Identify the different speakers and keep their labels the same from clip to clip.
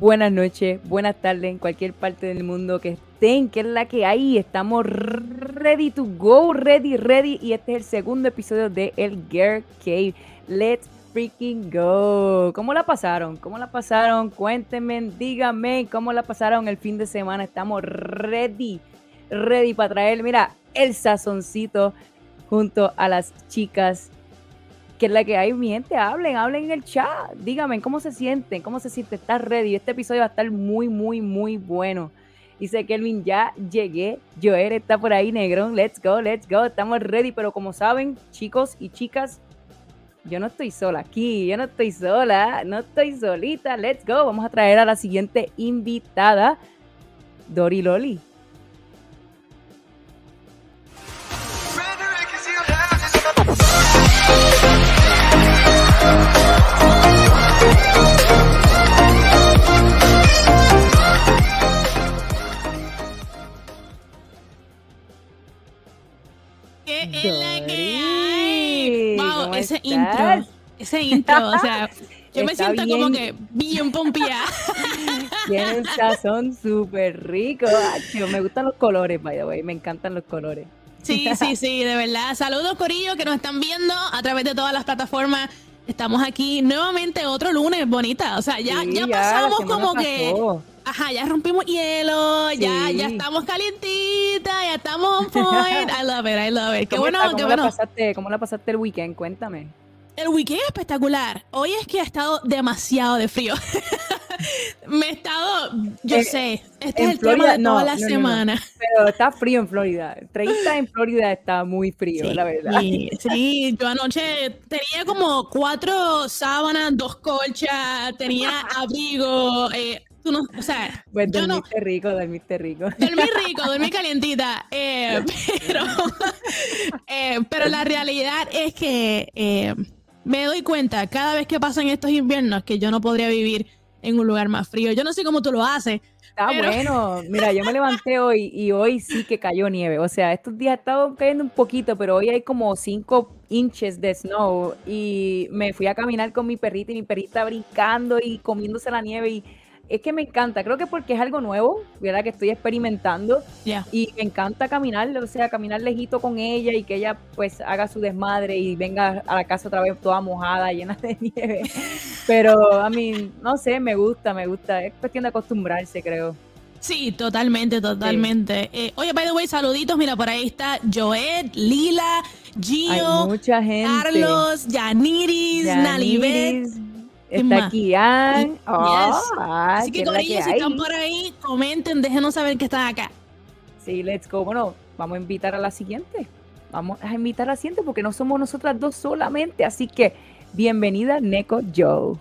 Speaker 1: buenas noches, buenas tardes en cualquier parte del mundo que estén, que es la que hay. Estamos ready to go, ready, ready. Y este es el segundo episodio de El Gear Cave. Let's freaking go. ¿Cómo la pasaron? ¿Cómo la pasaron? Cuéntenme, díganme cómo la pasaron el fin de semana. Estamos ready, ready para traer, mira, el sazoncito junto a las chicas que es la que hay, mi gente, hablen, hablen en el chat, díganme cómo se sienten, cómo se siente, ¿estás ready? Este episodio va a estar muy, muy, muy bueno. Dice Kelvin, ya llegué, Joel está por ahí, Negrón, let's go, let's go, estamos ready, pero como saben, chicos y chicas, yo no estoy sola aquí, yo no estoy sola, no estoy solita, let's go, vamos a traer a la siguiente invitada, Dori Loli.
Speaker 2: ¿Qué es la que hay? Wow, ese intro, ese intro, o sea, yo me siento como que bien pompeada.
Speaker 1: Tiene un sazón súper rico. Me gustan los colores, by the way, me encantan los colores.
Speaker 2: Sí, sí, sí, de verdad. Saludos, Corillo, que nos están viendo a través de todas las plataformas. Estamos aquí nuevamente otro lunes, bonita. O sea, ya, ya, pasamos como que. Ajá, ya rompimos hielo, ya, ya estamos calientitas, ya estamos on point. I love it, I love it. Qué bueno, qué bueno.
Speaker 1: Pasaste, ¿Cómo la pasaste el weekend? Cuéntame.
Speaker 2: El weekend espectacular. Hoy es que ha estado demasiado de frío. Me he estado, yo eh, sé, este es el tema de toda la semana.
Speaker 1: Pero está frío en Florida. 30 en Florida está muy frío, la verdad.
Speaker 2: Sí, yo anoche tenía como cuatro sábanas, dos colchas, tenía abrigo. Eh, tú no, o sea,
Speaker 1: pues dormiste rico, dormiste rico.
Speaker 2: Dormí rico, dormí calientita. Eh, pero, eh, pero la realidad es que me doy cuenta cada vez que pasan estos inviernos que yo no podría vivir en un lugar más frío. Yo no sé cómo tú lo haces.
Speaker 1: Está bueno. Mira, yo me levanté hoy y hoy sí que cayó nieve. O sea, estos días ha estado cayendo un poquito, pero hoy hay como 5 inches de snow y me fui a caminar con mi perrita y mi perrita brincando y comiéndose la nieve y es que me encanta, creo que porque es algo nuevo, ¿verdad? Que estoy experimentando y me encanta caminar, o sea, caminar lejito con ella y que ella pues haga su desmadre y venga a la casa otra vez toda mojada, llena de nieve. Pero a mí, no sé, me gusta, me gusta, es cuestión de acostumbrarse, creo.
Speaker 2: Sí, totalmente, totalmente. Eh, oye, by the way, saluditos, mira, por ahí está Joed, Lila, Gio,
Speaker 1: mucha gente.
Speaker 2: Carlos, Yaniris, Yaniris
Speaker 1: Está aquí Ann.
Speaker 2: Así que, Corillo, si están por ahí, comenten, déjenos saber que están acá.
Speaker 1: Sí, let's go. Bueno, vamos a invitar a la siguiente. Vamos a invitar a la siguiente porque no somos nosotras dos solamente. Así que, bienvenida, Neko Joe.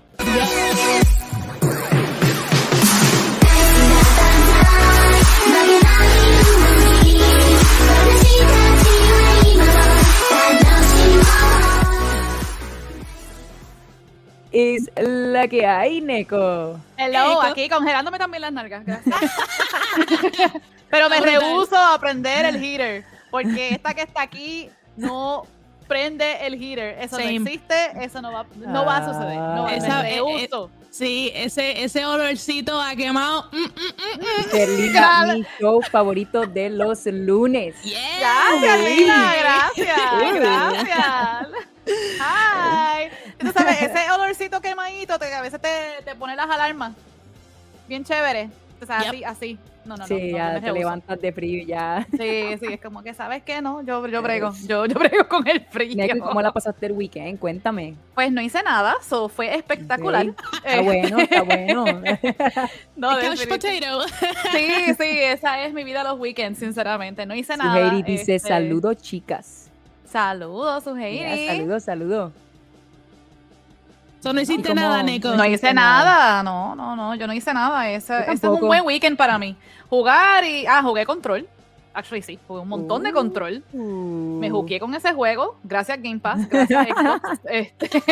Speaker 1: La que hay, Neko.
Speaker 3: Hello, aquí congelándome también las nalgas, gracias. Pero me rehuso a prender el heater, porque esta que está aquí no prende el heater. Eso no existe, eso no va, no va a suceder. No, Esa, me eh, eh, rehuso.
Speaker 2: sí, ese, ese olorcito ha quemado. Mm,
Speaker 1: mm, mm, mi show favorito de los lunes.
Speaker 3: Gracias, Lina, gracias. gracias. Hi. Tú sabes, ese olorcito quemadito que a veces te, te pone las alarmas. Bien chévere. O sea, así, así. No, no,
Speaker 1: sí,
Speaker 3: no,
Speaker 1: ya te levantas de frío ya.
Speaker 3: Sí, sí, es como que, ¿sabes qué? No, yo, yo brego, yo, yo brego con el frío.
Speaker 1: ¿Cómo la pasaste el weekend? Cuéntame.
Speaker 3: Pues no hice nada, so fue espectacular.
Speaker 1: Está bueno, está bueno.
Speaker 2: no, couch potato.
Speaker 3: Sí, sí, esa es mi vida los weekends, sinceramente. No hice nada.
Speaker 1: Suheiri dice, este... saludos chicas.
Speaker 3: Saludos, Suheiri.
Speaker 1: Saludos, saludos
Speaker 2: no hiciste nada, Neko.
Speaker 3: No hice nada. no, no, no, yo no hice nada. Ese, es un buen weekend para mí. Jugar y. Ah, jugué control. Actually, sí, jugué un montón de control. Uh. Me jugué con ese juego, gracias Game Pass, gracias este,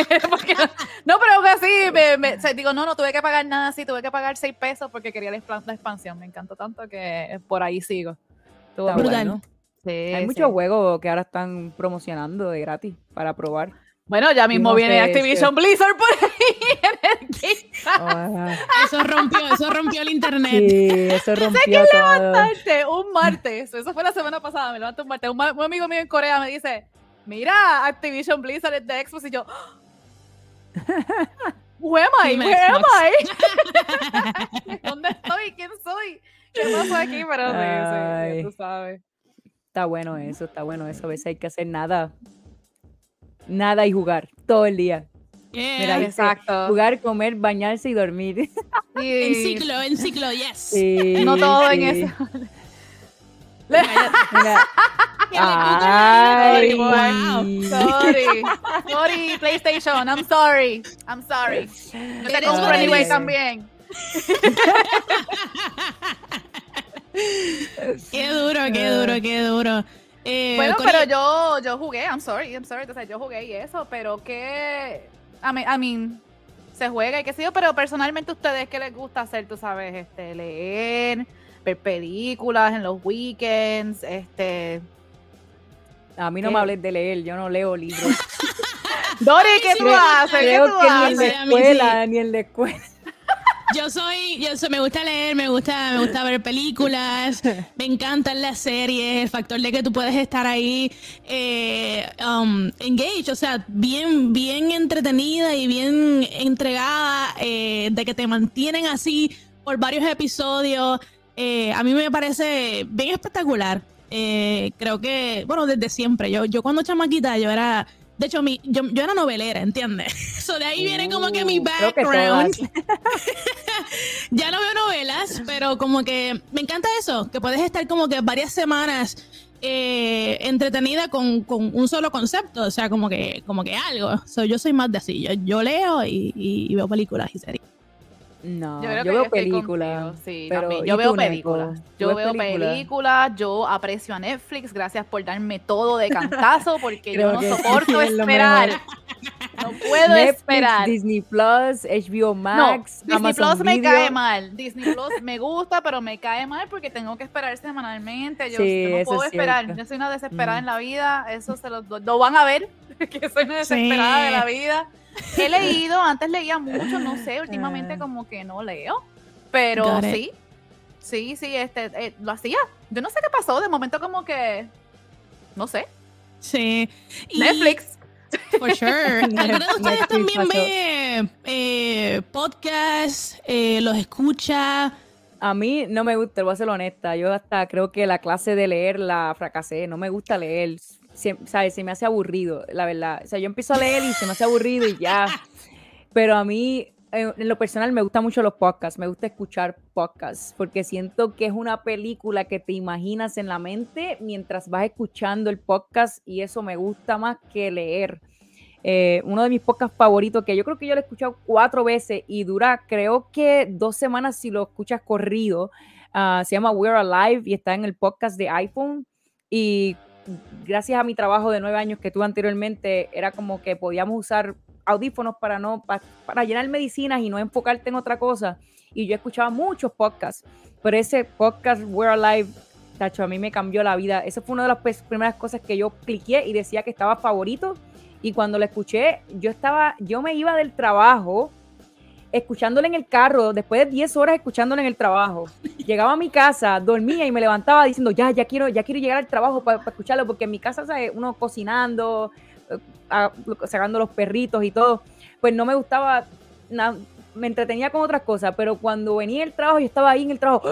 Speaker 3: no, pero aún así, me, digo, no, no tuve que pagar nada así, tuve que pagar 6 pesos porque quería la, expansión. Me encantó tanto que por ahí sigo.
Speaker 1: Hay muchos juegos que ahora están promocionando de gratis para probar.
Speaker 3: Bueno, ya mismo viene Activision Blizzard por ahí
Speaker 2: Eso rompió, eso rompió el internet.
Speaker 1: Sí, eso rompió que
Speaker 3: levantarte un martes, eso fue la semana pasada, me levanto un martes, un, amigo mío en Corea me dice, mira, Activision Blizzard es de Xbox y yo, Who am I? Where am I? ¿Dónde estoy? ¿Quién soy? ¿Qué pasa aquí? Pero sí, sí, tú sabes.
Speaker 1: Está bueno eso, está bueno eso. A veces hay que hacer nada nada y jugar todo el día.
Speaker 3: Mira, exacto.
Speaker 1: Jugar, comer, bañarse y dormir.
Speaker 2: En ciclo, en ciclo, yes.
Speaker 3: no todo en eso.
Speaker 1: Ay,
Speaker 3: wow. Sorry. Sorry, PlayStation. I'm sorry. I'm sorry. Yo te compro anyway también.
Speaker 2: qué duro, qué duro, qué duro.
Speaker 3: Eh, bueno, pero yo, yo jugué, I'm sorry, I'm sorry, entonces yo jugué y eso, pero que, I mean, I mean se juega y qué sé yo, pero personalmente ustedes, ¿qué les gusta hacer? Tú sabes, este, leer, ver películas en los weekends, este...
Speaker 1: A mí no me hables de leer, yo no leo libros.
Speaker 3: Dori, ¿qué tú haces? ¿Qué tú
Speaker 1: que Ni en la escuela, ni en la escuela.
Speaker 2: Yo soy, yo soy, me gusta leer, me gusta, me gusta ver películas, me encantan las series, el factor de que tú puedes estar ahí eh, um, engaged, o sea, bien, bien entretenida y bien entregada, eh, de que te mantienen así por varios episodios. Eh, a mí me parece bien espectacular. creo que, bueno, desde siempre. Yo, yo cuando chamaquita, yo era de hecho, mi, yo, yo era novelera, ¿entiendes? Eso de ahí viene como que mi uh, background. ya no veo novelas, pero como que me encanta eso, que puedes estar como que varias semanas eh, entretenida con, con, un solo concepto, o sea, como que, como que algo. yo soy más de así, yo, yo leo y, y veo películas y series.
Speaker 1: No, yo, veo películas.
Speaker 3: Sí, Yo veo películas. Yo veo películas, yo aprecio a Netflix, gracias por darme todo de cantazo, porque yo no soporto esperar. No puedo esperar.
Speaker 1: Disney Plus, HBO Max,
Speaker 3: no, Disney Plus me cae mal. Disney Plus me gusta, pero me cae mal porque tengo que esperar semanalmente. Yo, no puedo esperar. Yo soy una desesperada mm. en la vida. Eso se lo, lo van a ver, que soy una desesperada de la vida. He leído, antes leía mucho, no sé, últimamente ah. como que no leo, pero sí, sí, sí, este, eh, lo hacía. Yo no sé qué pasó, de momento como que, no sé.
Speaker 2: Sí.
Speaker 3: Netflix.
Speaker 2: For sure. ustedes también ve eh, podcasts, eh, los escucha?
Speaker 1: A mí no me gusta, voy a ser honesta. Yo hasta creo que la clase de leer la fracasé. No me gusta leer se, ¿sabes? se me hace aburrido, la verdad. O sea, yo empiezo a leer y se me hace aburrido y ya. Pero a mí, en lo personal, me gustan mucho los podcasts, me gusta escuchar podcasts, porque siento que es una película que te imaginas en la mente mientras vas escuchando el podcast y eso me gusta más que leer. Eh, uno de mis podcasts favoritos, que yo creo que yo lo he escuchado cuatro veces y dura, creo que dos semanas si lo escuchas corrido. Ah, se llama We're Alive y está en el podcast de iPhone. Y gracias a mi trabajo de nueve años que tuve anteriormente, era como que podíamos usar audífonos para no para, llenar medicinas y no enfocarte en otra cosa. Y yo escuchaba muchos podcasts, pero ese podcast We're Alive, tacho, a mí me cambió la vida. Esa fue una de las primeras cosas que yo cliqué y decía que estaba favorito. Y cuando lo escuché, yo estaba, yo me iba del trabajo escuchándole en el carro, después de 10 horas escuchándole en el trabajo. Llegaba a mi casa, dormía y me levantaba diciendo, ya, ya quiero, ya quiero llegar al trabajo para, escucharlo, porque en mi casa, ¿sabes? uno cocinando, eh, sacando los perritos y todo, pues no me gustaba, me entretenía con otras cosas, pero cuando venía el trabajo, yo estaba ahí en el trabajo,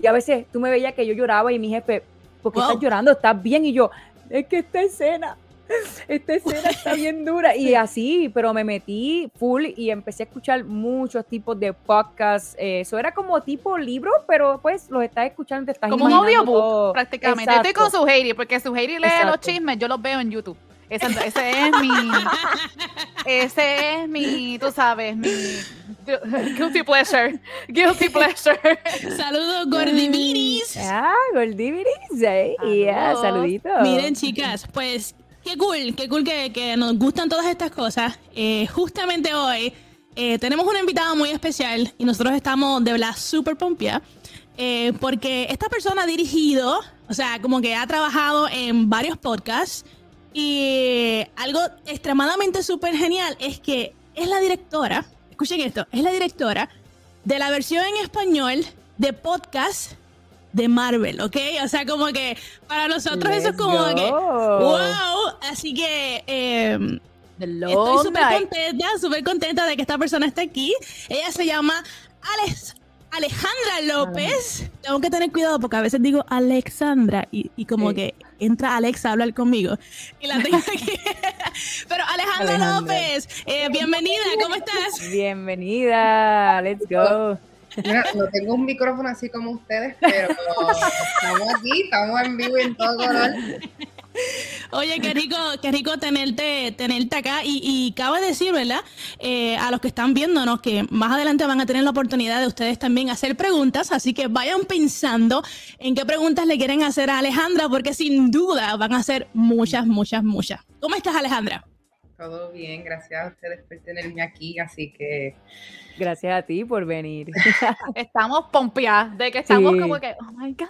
Speaker 1: y a veces tú me veías que yo lloraba y mi jefe, ¿por qué estás llorando? ¿Estás bien? Y yo, es que esta escena esta escena está bien dura. Y así, pero me metí full y empecé a escuchar muchos tipos de podcasts. Eh, eso era como tipo libro, pero pues los estás escuchando, te estás
Speaker 3: Como un audiobook, prácticamente. Estoy con Suheiri, porque Suheiri lee los chismes, yo los veo en YouTube. Ese, es mi. Ese es mi, tú sabes, mi guilty pleasure. Guilty pleasure.
Speaker 2: Saludos, Gordiviris.
Speaker 1: Ah, Gordiviris. Eh. Yeah, saluditos.
Speaker 2: Miren, chicas, pues Qué cool, qué cool que, nos gustan todas estas cosas. Eh, justamente hoy eh, tenemos una invitada muy especial y nosotros estamos de verdad súper pompia eh, porque esta persona ha dirigido, o sea, como que ha trabajado en varios podcasts Y algo extremadamente súper genial es que es la directora, escuchen esto, es la directora de la versión en español de podcast de Marvel, ¿ok? O sea, como que para nosotros eso es como que, wow, así que... Eh, Estoy súper contenta, súper contenta de que esta persona esté aquí. Ella se llama Alex, Alejandra López. Tengo que tener cuidado porque a veces digo Alexandra y, como que entra Alexa a hablar conmigo. Y la tengo aquí. Pero Alejandra, López, eh, bienvenida, ¿cómo estás?
Speaker 1: Bienvenida, let's go.
Speaker 4: Mira, no tengo un micrófono así como ustedes, pero estamos aquí, estamos en vivo en todo color.
Speaker 2: Oye, qué rico, qué rico tenerte, tenerte acá. Y, y cabe decir, ¿verdad? Eh, a los que están viéndonos que más adelante van a tener la oportunidad de ustedes también hacer preguntas. Así que vayan pensando en qué preguntas le quieren hacer a Alejandra, porque sin duda van a ser muchas, muchas, muchas. ¿Cómo estás, Alejandra?
Speaker 4: Todo bien, gracias a ustedes por tenerme aquí. Así que
Speaker 1: Gracias a ti por venir.
Speaker 3: estamos pompeadas de que estamos como que, oh my God.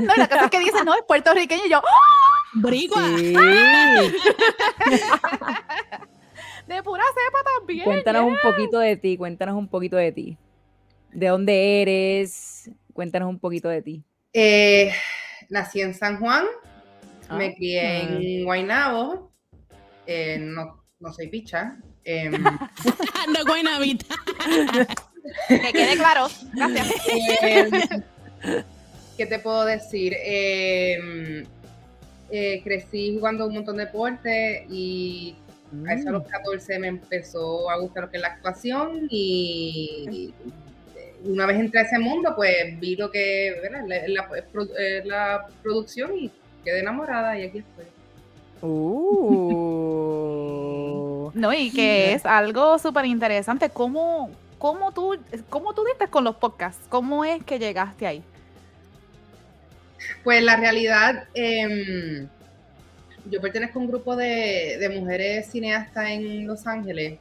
Speaker 3: No, la cosa es que dicen, no, es puertorriqueño y yo, ¡Oh!
Speaker 2: ¡Brigua!
Speaker 3: de pura cepa también.
Speaker 1: Cuéntanos un poquito de ti, cuéntanos un poquito de ti. ¿De dónde eres? Cuéntanos un poquito de ti.
Speaker 4: Eh, nací en San Juan, me ah. crié en Guaynabo, eh, no, no soy picha, eh,
Speaker 2: no Guaynabita.
Speaker 3: que quede claro. Gracias.
Speaker 4: Em, ¿Qué te puedo decir? Em, eh, crecí jugando un montón de deportes y a eso a los 14 mm. me empezó a gustar lo que es la actuación y, una vez entré a ese mundo, pues vi lo que la, la, producción y quedé enamorada y aquí estoy.
Speaker 1: Uh.
Speaker 3: No, y que es algo súper interesante. ¿Cómo, cómo, tú, ¿Cómo tú diste con los podcasts? ¿Cómo es que llegaste ahí?
Speaker 4: Pues la realidad, em, yo pertenezco a un grupo de, mujeres cineastas en Los Ángeles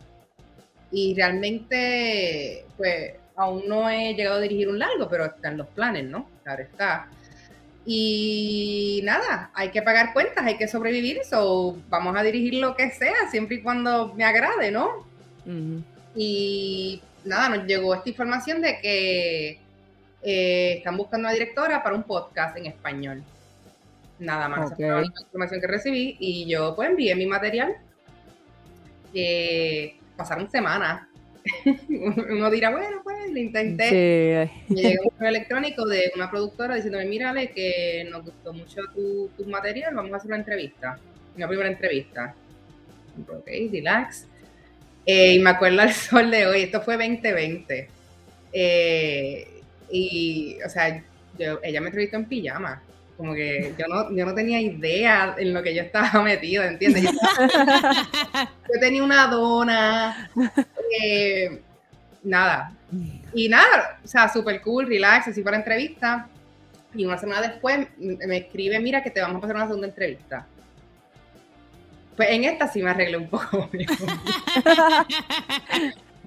Speaker 4: y realmente, pues, aún no he llegado a dirigir un largo, pero están los planes, ¿no? Claro está. Y nada, hay que pagar cuentas, hay que sobrevivir, so vamos a dirigir lo que sea, siempre y cuando me agrade, ¿no? Y nada, nos llegó esta información de que eh, están buscando una directora para un podcast en español. Nada más, esa fue la información que recibí y yo pues envié mi material. Eh, pasaron semanas uno dirá, bueno, pues lo intenté. Sí. Me llegó un correo electrónico de una productora diciéndome, mírale que nos gustó mucho tu, tu, material, vamos a hacer una entrevista. Una primera entrevista. Ok, relax. Eh, y me acuerdo al sol de hoy, esto fue 2020. Eh, y, o sea, ella me entrevistó en pijama. Como que yo no, yo no tenía idea en lo que yo estaba metido, ¿entiendes? Yo, yo tenía una dona, eh, nada. Y nada, o sea, súper cool, relax, así para entrevista. Y una semana después me escribe, mira que te vamos a pasar una segunda entrevista. Pues en esta sí me arreglé un poco.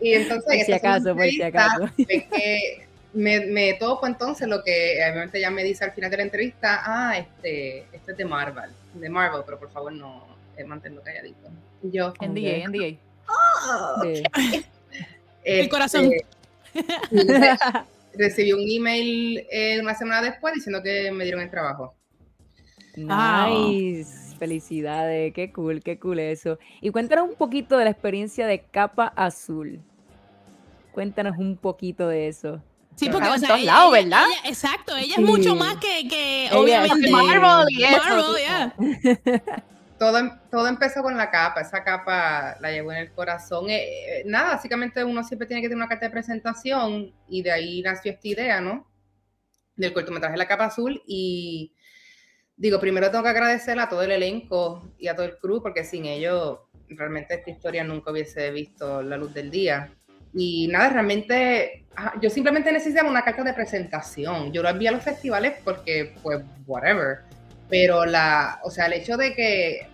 Speaker 4: y entonces,
Speaker 1: por si acaso, por si acaso.
Speaker 4: que me, me topo entonces lo que obviamente ya me dice al final de la entrevista, ah, este, este es de Marvel, de Marvel, pero por favor no eh, manténlo calladito.
Speaker 3: Y yo, NDA, NDA.
Speaker 2: Oh, El corazón.
Speaker 4: recibí un email eh, una semana después diciendo que me dieron el trabajo.
Speaker 1: Nice, felicidades, qué cool, qué cool eso. Y cuéntanos un poquito de la experiencia de Capa Azul. Cuéntanos un poquito de eso.
Speaker 2: Sí, porque o sea, lados, ¿verdad? exacto, ella es mucho más que, que obviamente
Speaker 3: Marvel y Marvel,
Speaker 4: todo, em, todo empezó con la capa, esa capa la llevo en el corazón. Eh, eh, nada, básicamente uno siempre tiene que tener una carta de presentación y de ahí nació esta idea, ¿no? Del cortometraje La Capa Azul y digo, primero tengo que agradecer a todo el elenco y a todo el crew porque sin ellos realmente esta historia nunca hubiese visto la luz del día. Y nada, realmente yo simplemente necesitaba una carta de presentación. Yo lo envié a los festivales porque, pues, whatever. Pero la, o sea, el hecho de que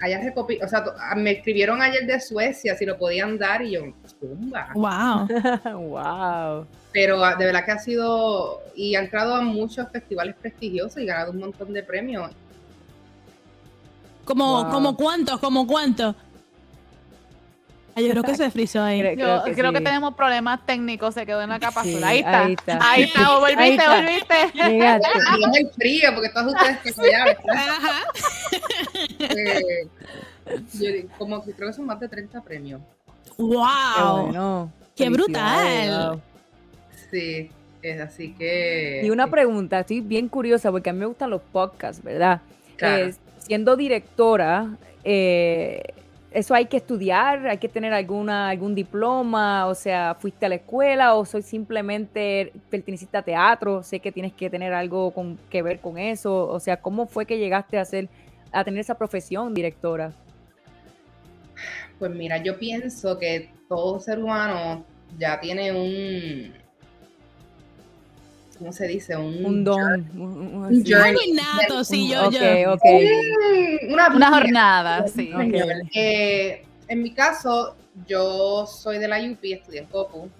Speaker 4: haya recopilado, o sea, me escribieron ayer de Suecia si lo podían dar y yo, tumba.
Speaker 2: Wow.
Speaker 1: wow.
Speaker 4: Pero ah, de verdad que ha sido, y ha entrado a muchos festivales prestigiosos y ganado un montón de premios.
Speaker 2: ¿Como, como cuántos? ¿Como cuántos? Yo creo que se frizó ahí.
Speaker 3: Creo, yo, creo, que, tenemos problemas técnicos, se quedó en la cápsula. ahí, está. ahí está. Ahí está, volviste, volviste.
Speaker 4: el frío, porque todos ustedes que se Ajá. Eh, yo como que creo que son más de 30 premios.
Speaker 2: ¡Wow! ¡Qué, brutal!
Speaker 4: Sí, es así que.
Speaker 1: Y una pregunta, estoy bien curiosa porque a mí me gustan los podcasts, ¿verdad? Claro. siendo directora, eh, eso hay que estudiar, hay que tener alguna, algún diploma, o sea, fuiste a la escuela o soy simplemente perteneciste a teatro, sé que tienes que tener algo con, que ver con eso, o sea, ¿cómo fue que llegaste a, hacer, a tener esa profesión directora?
Speaker 4: Pues mira, yo pienso que todo ser humano ya tiene un, ¿cómo se dice?
Speaker 1: Un, don.
Speaker 2: Un, journey. Nato, sí, yo,
Speaker 1: yo.
Speaker 3: Una, una, jornada, sí.
Speaker 4: Eh, en mi caso, yo soy de la UP, estudié en Copu.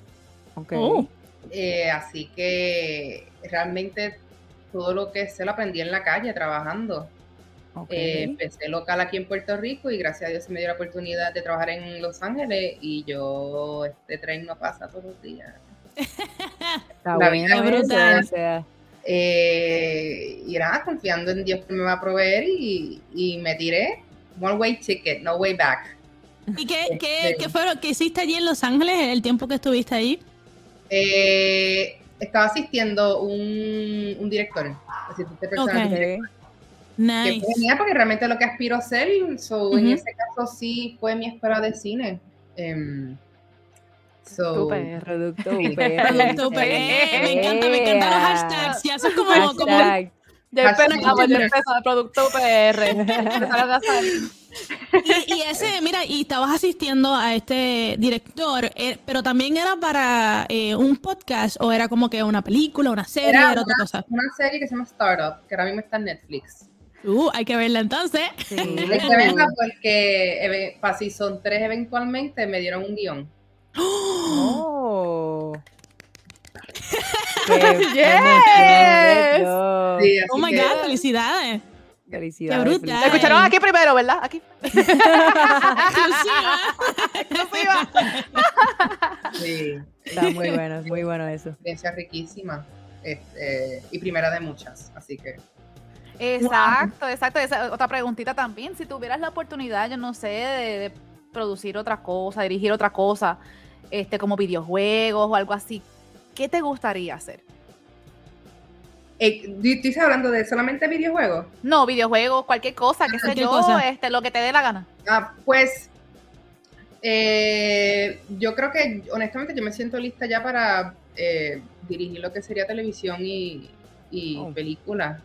Speaker 1: Okay. Oh.
Speaker 4: Eh, así que realmente todo lo que sé lo aprendí en la calle trabajando. Eh, empecé local aquí en Puerto Rico y gracias a Dios se me dio la oportunidad de trabajar en Los Ángeles y yo, este tren no pasa todos los días.
Speaker 1: Está la vida brutal. Sea.
Speaker 4: Eh, y nada, confiando en Dios que me va a proveer y, y me tiré. One way ticket, no way back.
Speaker 2: ¿Y qué, qué, este, qué fue lo que hiciste allí en Los Ángeles el tiempo que estuviste ahí?
Speaker 4: Eh, estaba asistiendo un, un director, asistente personal. Okay.
Speaker 2: Nice.
Speaker 4: Que venía porque realmente lo que aspiro a ser, so, en ese caso sí fue mi escuela de cine. Um,
Speaker 1: So, PR, producto
Speaker 2: PR. Producto PR. Me encanta, me encantan los hashtags. Ya son como. como
Speaker 3: ya empezamos, ya empezamos, producto PR.
Speaker 2: y, y, ese, mira, y estabas asistiendo a este director, eh, pero también era para eh, un podcast o era como que una película, una serie, era,
Speaker 4: era
Speaker 2: otra cosa.
Speaker 4: Una serie que se llama Startup, que ahora mismo está en Netflix.
Speaker 2: Uh, hay que verla entonces.
Speaker 4: Sí, hay que verla porque para si son tres eventualmente me dieron un guion.
Speaker 1: ¡Oh!
Speaker 2: yes. oh my God, felicidades.
Speaker 1: Felicidades.
Speaker 2: Qué brutal.
Speaker 3: escucharon aquí primero, ¿verdad? Aquí.
Speaker 4: sí.
Speaker 1: Está muy bueno, es muy bueno eso.
Speaker 4: Experiencia riquísima. Este, y primera de muchas, así que.
Speaker 3: Exacto, exacto. Esa, otra preguntita también. Si tuvieras la oportunidad, yo no sé, de, de producir otra cosa, dirigir otra cosa, este, como videojuegos o algo así, ¿qué te gustaría hacer?
Speaker 4: Eh, ¿Estás hablando de solamente videojuegos?
Speaker 3: No, videojuegos, cualquier cosa, qué sé yo, este, lo que te dé la gana.
Speaker 4: Ah, pues eh, yo creo que honestamente yo me siento lista ya para eh, dirigir lo que sería televisión y, y oh. películas.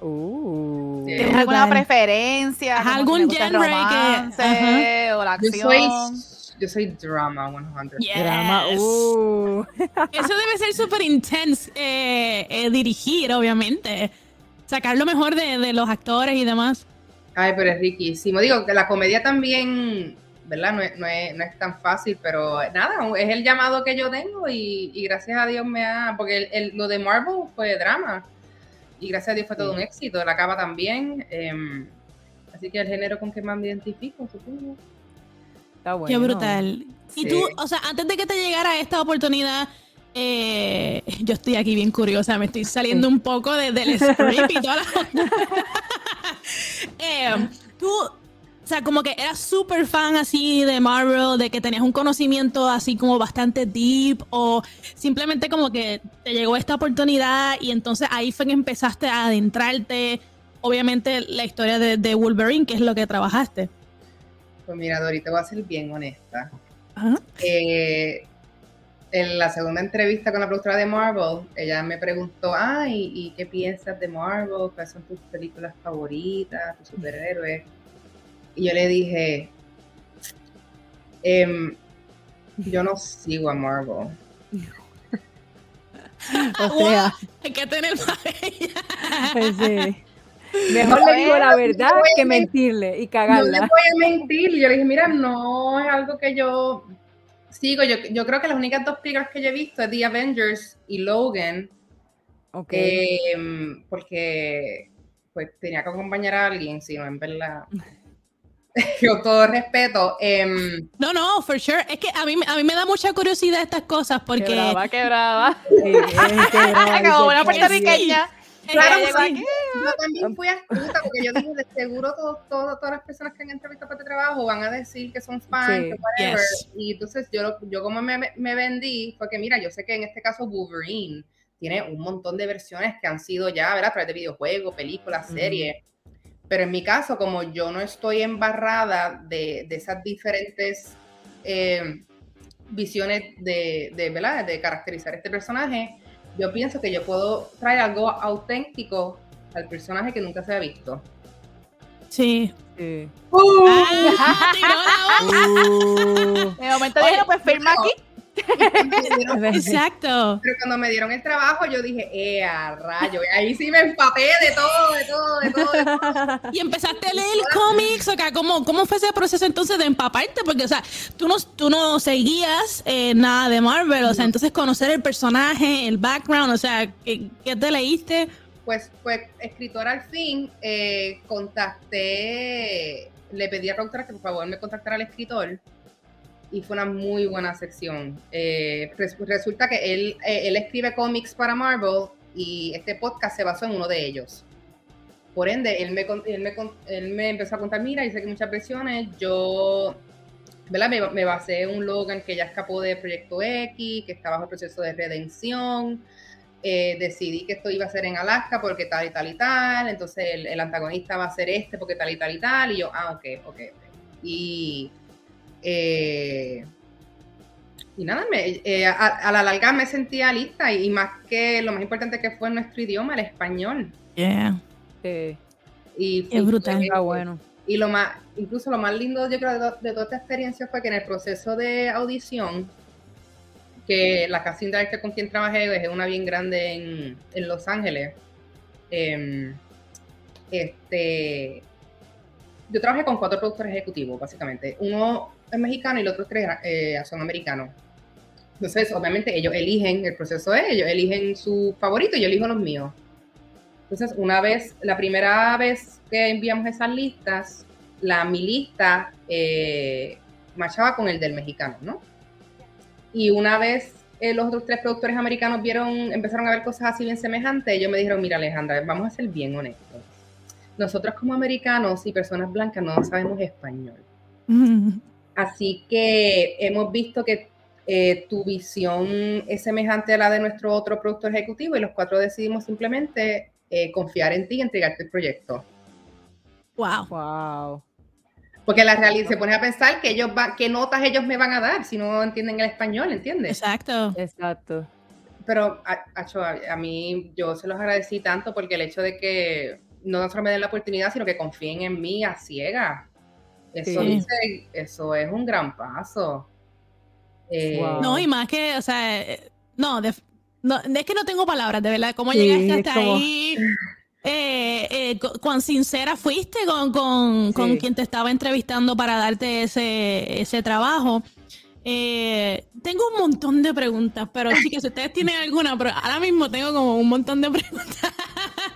Speaker 1: Uh,
Speaker 3: ¿Tienes alguna preferencia?
Speaker 2: ¿Algún género que...
Speaker 3: o la acción?
Speaker 4: yo soy drama 100.
Speaker 2: Drama, uh. Eso debe ser súper intense eh, eh, dirigir, obviamente. Sacar lo mejor de, los actores y demás.
Speaker 4: Ay, pero es riquísimo. Digo, que la comedia también, ¿verdad? No es, no es, tan fácil, pero nada, es el llamado que yo tengo y, gracias a Dios me ha... Porque el, lo de Marvel fue drama y gracias a Dios fue todo un éxito. La cava también. Em, así que el género con que más me identifico, supongo.
Speaker 2: Qué brutal. Y tú, o sea, antes de que te llegara esta oportunidad, eh, yo estoy aquí bien curiosa, me estoy saliendo un poco de, del script y toda la... eh, tú, o sea, como que eras súper fan así de Marvel, de que tenías un conocimiento así como bastante deep, o simplemente como que te llegó esta oportunidad y entonces ahí fue que empezaste a adentrarte, obviamente, la historia de, de Wolverine, que es lo que trabajaste.
Speaker 4: Pues mira, Dori, te voy a ser bien honesta. Eh, en la segunda entrevista con la productora de Marvel, ella me preguntó, ay, ¿y qué piensas de Marvel? ¿Cuáles son tus películas favoritas, tus superhéroes? Y yo le dije, em, yo no sigo a Marvel.
Speaker 2: o sea, hay que tener más
Speaker 1: pues sí. Mejor le digo la verdad que mentirle y cagarla.
Speaker 4: No le voy a mentir. Yo le dije, mira, no es algo que yo sigo. Yo, yo creo que las únicas dos películas que yo he visto es The Avengers y Logan.
Speaker 1: Ok.
Speaker 4: Em, porque pues tenía que acompañar a alguien, si no, en verdad. Con todo respeto. Em,
Speaker 2: no, no, for sure. Es que a mí, a mí me da mucha curiosidad estas cosas porque.
Speaker 3: Quebraba, quebraba. Sí, Como una puertorriqueña.
Speaker 4: Claro, yo también fui astuta porque yo dije, de seguro todo, todas las personas que han entrevistado para este trabajo van a decir que son fans, whatever. Y entonces yo, yo como me, me vendí, porque mira, yo sé que en este caso Wolverine tiene un montón de versiones que han sido ya, ¿verdad? A través de videojuegos, películas, series. Pero en mi caso, como yo no estoy embarrada de, de esas diferentes eh, visiones de, de, ¿verdad? de caracterizar este personaje, yo pienso que yo puedo traer algo auténtico al personaje que nunca se ha visto.
Speaker 2: Sí.
Speaker 3: sí. Uh, ah, uh, de momento dije, pues firma aquí.
Speaker 2: Exacto.
Speaker 4: Pero cuando me dieron el trabajo, yo dije, eh, a rayo. Y ahí sí me empapé de todo, de todo, de todo.
Speaker 2: Y empezaste a leer cómics, o sea, ¿cómo, ¿cómo fue ese proceso entonces de empaparte? Porque, o sea, tú no, tú no seguías eh, nada de Marvel, o sea, entonces conocer el personaje, el background, o sea, ¿qué, te leíste?
Speaker 4: Pues, pues, escritor al fin, eh, contacté, le pedí a productora que por favor me contactara al escritor y fue una muy buena sección. Eh, resulta que él, eh, él escribe cómics para Marvel y este podcast se basó en uno de ellos. Por ende, él me, él me, él me empezó a contar, mira, hice que muchas versiones, yo ¿verdad? Me, me, basé en un Logan que ya escapó de Proyecto X, que está bajo el proceso de redención. Eh, decidí que esto iba a ser en Alaska porque tal y tal y tal. Entonces el, el, antagonista va a ser este porque tal y tal y tal. Y yo, ah, ok, ok. Y eh, y nada, eh, a, la larga me sentía lista y, más que lo más importante que fue nuestro idioma, el español.
Speaker 2: Yeah.
Speaker 4: y
Speaker 2: es brutal.
Speaker 1: Ah, bueno.
Speaker 4: Y lo más, incluso lo más lindo yo creo de, toda esta experiencia fue que en el proceso de audición, que la casting director con quien trabajé es una bien grande en, en Los Ángeles, em, este, yo trabajé con cuatro productores ejecutivos, básicamente. Uno es mexicano y los otros tres eh, son americanos. Entonces, obviamente, ellos eligen, el proceso es, ellos eligen su favorito y yo elijo los míos. Entonces, una vez, la primera vez que enviamos esas listas, la mi lista eh, marchaba con el del mexicano, ¿no? Y una vez eh, los otros tres productores americanos vieron, empezaron a ver cosas así bien semejantes, ellos me dijeron, mira Alejandra, vamos a ser bien honestos. Nosotros como americanos y personas blancas no sabemos español. Así que hemos visto que eh, tu visión es semejante a la de nuestro otro productor ejecutivo y los cuatro decidimos simplemente eh, confiar en ti y entregarte el proyecto.
Speaker 2: Wow.
Speaker 1: Wow.
Speaker 4: Porque la realidad se pone a pensar que ellos va, qué notas ellos me van a dar si no entienden el español, ¿entiendes?
Speaker 2: Exacto.
Speaker 1: Exacto.
Speaker 4: Pero a, a, mí yo se los agradecí tanto porque el hecho de que no solo me den la oportunidad, sino que confíen en mí a ciega. Eso, eso es un gran paso.
Speaker 2: Eh, no, y más que, o sea, no, no, es que no tengo palabras, de verdad, cómo llegaste hasta ahí. Eh, eh, cuán sincera fuiste con, con, con, quien te estaba entrevistando para darte ese, ese trabajo. tengo un montón de preguntas, pero chicas, si ustedes tienen alguna, pero ahora mismo tengo como un montón de preguntas.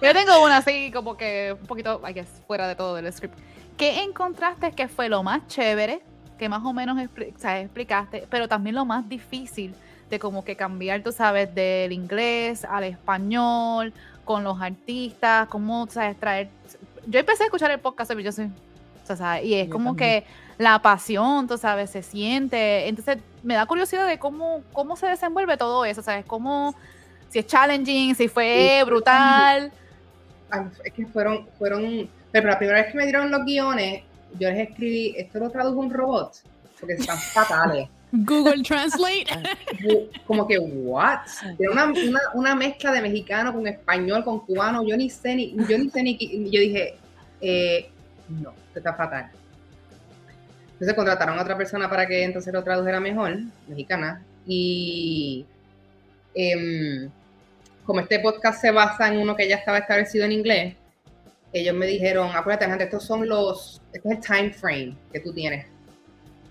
Speaker 3: Yo tengo una así, como que un poquito, I guess, fuera de todo del script. ¿Qué encontraste que fue lo más chévere, que más o menos explicaste, pero también lo más difícil de como que cambiar, tú sabes, del inglés al español, con los artistas, cómo, sabes, traer... Yo empecé a escuchar el podcast, yo soy... O sea, y es como que la pasión, tú sabes, se siente. Entonces, me da curiosidad de cómo, cómo se desenvuelve todo eso, ¿sabes? Cómo, si es challenging, si fue brutal.
Speaker 4: Es que fueron, fueron pero la primera vez que me dieron los guiones, yo les escribí, esto lo tradujo un robot, porque están fatales.
Speaker 2: Google Translate.
Speaker 4: Como que, ¿what? Era una, una, una, mezcla de mexicano con español, con cubano. Yo ni sé ni, yo ni sé ni, yo dije, eh, no, esto está fatal. Entonces contrataron a otra persona para que entonces lo tradujera mejor, mexicana. Y eh, como este podcast se basa en uno que ya estaba establecido en inglés, ellos me dijeron, acuérdate, gente, estos son los, este es el time frame que tú tienes.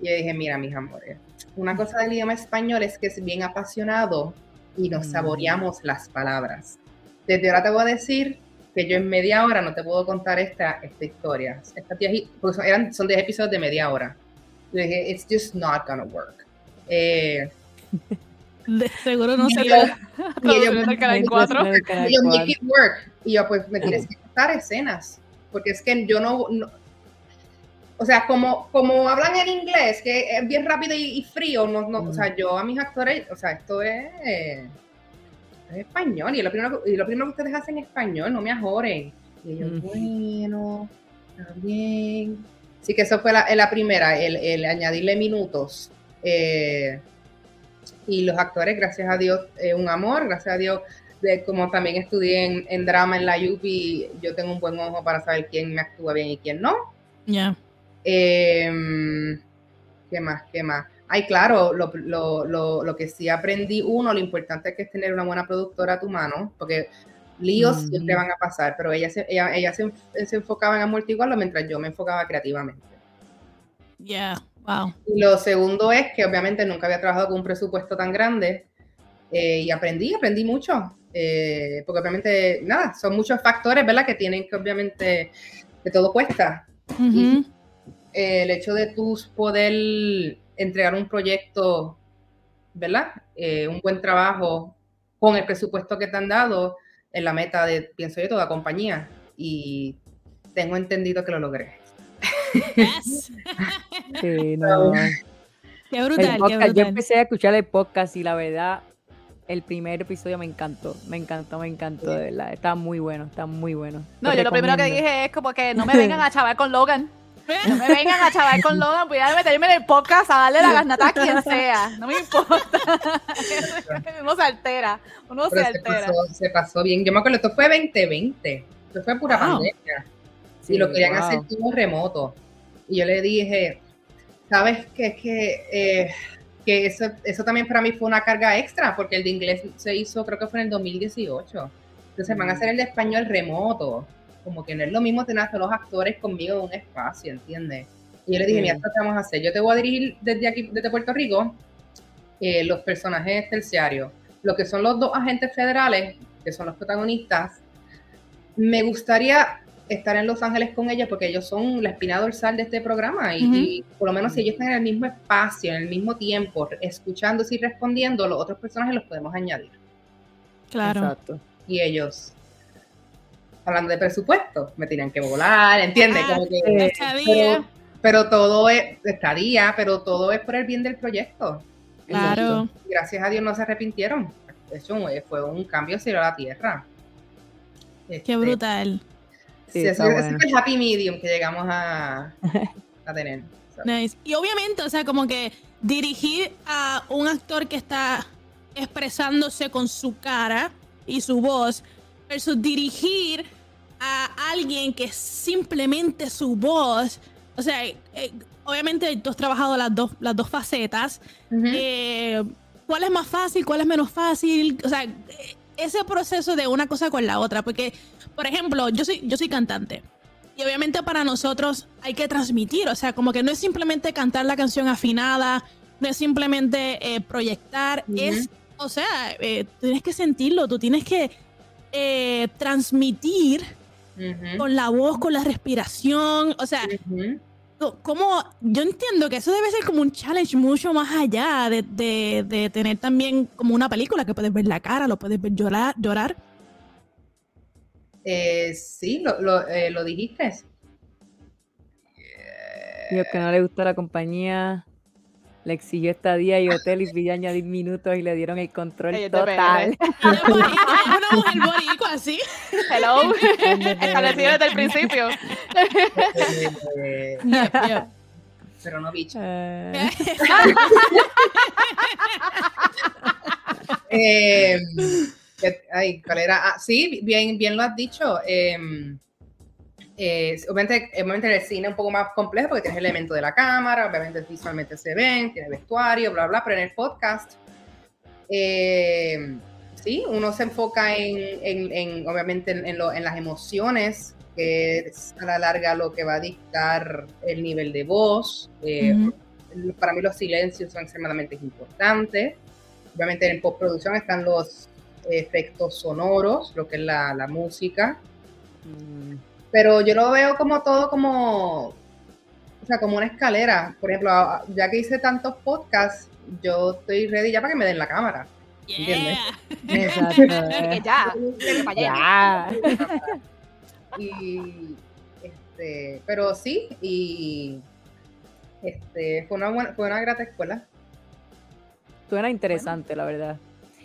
Speaker 4: Y yo dije, mira, mis amores, una cosa del idioma español es que es bien apasionado y nos mm. saboreamos las palabras. Desde ahora te voy a decir, que yo en media hora no te puedo contar esta, esta historia. Esta porque son, eran, son 10 episodios de media hora. Yo dije, it's just not gonna work. Eh,
Speaker 2: de seguro no se
Speaker 4: Y ellos, el canal 4. Y yo, make it work. Y yo, pues, me tienes que escenas. Porque es que yo no, o sea, como, como hablan en inglés, que es bien rápido y, frío, no, no, o sea, yo a mis actores, o sea, esto es, es español, y lo, primero, y lo primero que ustedes hacen en español, no me ajoren. Y yo, bueno, está bien. Sí que eso fue la, la primera, el, el, añadirle minutos. Eh, y los actores, gracias a Dios, eh, un amor, gracias a Dios, de, como también estudié en, drama en la UPI, yo tengo un buen ojo para saber quién me actúa bien y quién no.
Speaker 2: Ya.
Speaker 4: Em, ¿Qué más? ¿Qué más? Ay, claro, lo, lo, lo, lo, que sí aprendí, uno, lo importante es que es tener una buena productora a tu mano, porque líos mm. siempre van a pasar, pero ella se, ella, ella se, enfocaba en amortiguarlo mientras yo me enfocaba creativamente.
Speaker 2: Yeah, wow.
Speaker 4: Y lo segundo es que obviamente nunca había trabajado con un presupuesto tan grande eh, y aprendí, aprendí mucho, eh, porque obviamente, nada, son muchos factores, ¿verdad? Que tienen que obviamente, que todo cuesta el hecho de tú poder entregar un proyecto, ¿verdad? Eh, un buen trabajo con el presupuesto que te han dado en la meta de, pienso yo, toda compañía. Y tengo entendido que lo logré.
Speaker 1: sí, no.
Speaker 2: Qué brutal, qué brutal.
Speaker 1: Yo empecé a escuchar el podcast y la verdad, el primer episodio me encantó, me encantó, me encantó, de verdad. Está muy bueno, está muy bueno.
Speaker 3: No, yo lo primero que dije es como que no me vengan a chavar con Logan. No me vengan a chaval con Logan, voy a meterme en el podcast a darle la garnata a quien sea. No me importa. uno se altera. Uno se, altera.
Speaker 4: Se pasó, bien. Yo me acuerdo, esto fue 2020. Esto fue pura pandemia. y lo querían hacer todo remoto. Y yo le dije, ¿sabes qué? Es que, eh, que eso, eso también para mí fue una carga extra, porque el de inglés se hizo, creo que fue en el 2018. Entonces van a hacer el de español remoto como que no es lo mismo tener a los actores conmigo en un espacio, ¿entiendes? Y yo le dije, mira, esto que vamos a hacer. Yo te voy a dirigir desde aquí, desde Puerto Rico, eh, los personajes terciarios, lo que son los dos agentes federales, que son los protagonistas. Me gustaría estar en Los Ángeles con ellos porque ellos son la espina dorsal de este programa y, por lo menos si ellos están en el mismo espacio, en el mismo tiempo, escuchándose y respondiendo, los otros personajes los podemos añadir.
Speaker 2: Claro. Exacto.
Speaker 4: Y ellos, hablando de presupuesto, me tenían que volar, ¿entiendes?
Speaker 2: Ah, pero,
Speaker 4: pero, todo es, estadía, pero todo es por el bien del proyecto.
Speaker 2: Claro.
Speaker 4: gracias a Dios no se arrepintieron. Eso fue un cambio cielo a la tierra.
Speaker 2: Qué este, brutal.
Speaker 4: Sí, ese, es el happy medium que llegamos a, a tener.
Speaker 2: Nice. Y obviamente, o sea, como que dirigir a un actor que está expresándose con su cara y su voz versus dirigir a alguien que simplemente su voz, o sea, eh, obviamente tú has trabajado las dos, las dos facetas. Eh, ¿Cuál es más fácil? ¿Cuál es menos fácil? O sea, ese proceso de una cosa con la otra, porque, por ejemplo, yo soy, yo soy cantante. Y obviamente para nosotros hay que transmitir, o sea, como que no es simplemente cantar la canción afinada, no es simplemente eh, proyectar, es, o sea, tienes que sentirlo, tú tienes que transmitir con la voz, con la respiración, o sea, como yo entiendo que eso debe ser como un challenge mucho más allá de, tener también como una película que puedes ver la cara, lo puedes ver llorar. llorar.
Speaker 4: Eh, sí, lo, lo, eh, lo dijiste.
Speaker 1: Dios, que no le gusta la compañía le exigió estadía y hotel y pidió añadir minutos y le dieron el control total.
Speaker 2: una mujer boricua así.
Speaker 3: Hello. Establecido desde el principio.
Speaker 4: Pero no bicho. Eh. ay, ¿cuál era? Ah, sí, bien, bien lo has dicho. Eh, eh, obviamente, obviamente el cine es un poco más complejo porque tienes el elemento de la cámara, obviamente visualmente se ven, tiene vestuario, bla, bla, pero en el podcast, eh, sí, uno se enfoca en, en, obviamente, en, en, las emociones, que es a la larga lo que va a dictar el nivel de voz. Eh, para mí los silencios son extremadamente importantes. Obviamente en postproducción están los efectos sonoros, lo que es la, la música Mm. Pero yo lo veo como todo como, o sea, como una escalera. Por ejemplo, ya que hice tantos podcasts, yo estoy ready ya para que me den la cámara.
Speaker 2: Yeah.
Speaker 3: Exacto. ya. ya.
Speaker 4: Y este, pero sí, y este, fue una buena, fue una grata escuela.
Speaker 1: Suena interesante, la verdad.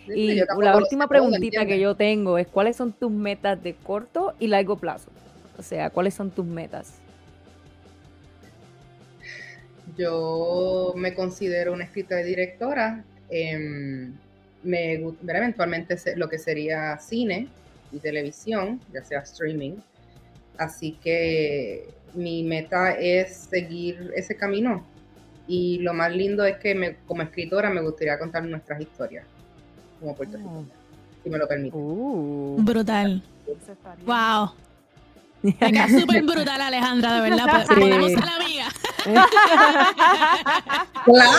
Speaker 1: Y la última preguntita que yo tengo es, ¿cuáles son tus metas de corto y largo plazo? O sea, ¿cuáles son tus metas?
Speaker 4: Yo me considero una escritora y directora. Em, me gustaría eventualmente lo que sería cine y televisión, ya sea streaming. Así que mi meta es seguir ese camino. Y lo más lindo es que me, como escritora me gustaría contar nuestras historias como Puerto Rico, si me lo permite.
Speaker 2: Uh. brutal. Wow. Venga, súper brutal, Alejandra, de verdad. Sí. Podemos ser amigas.
Speaker 4: claro,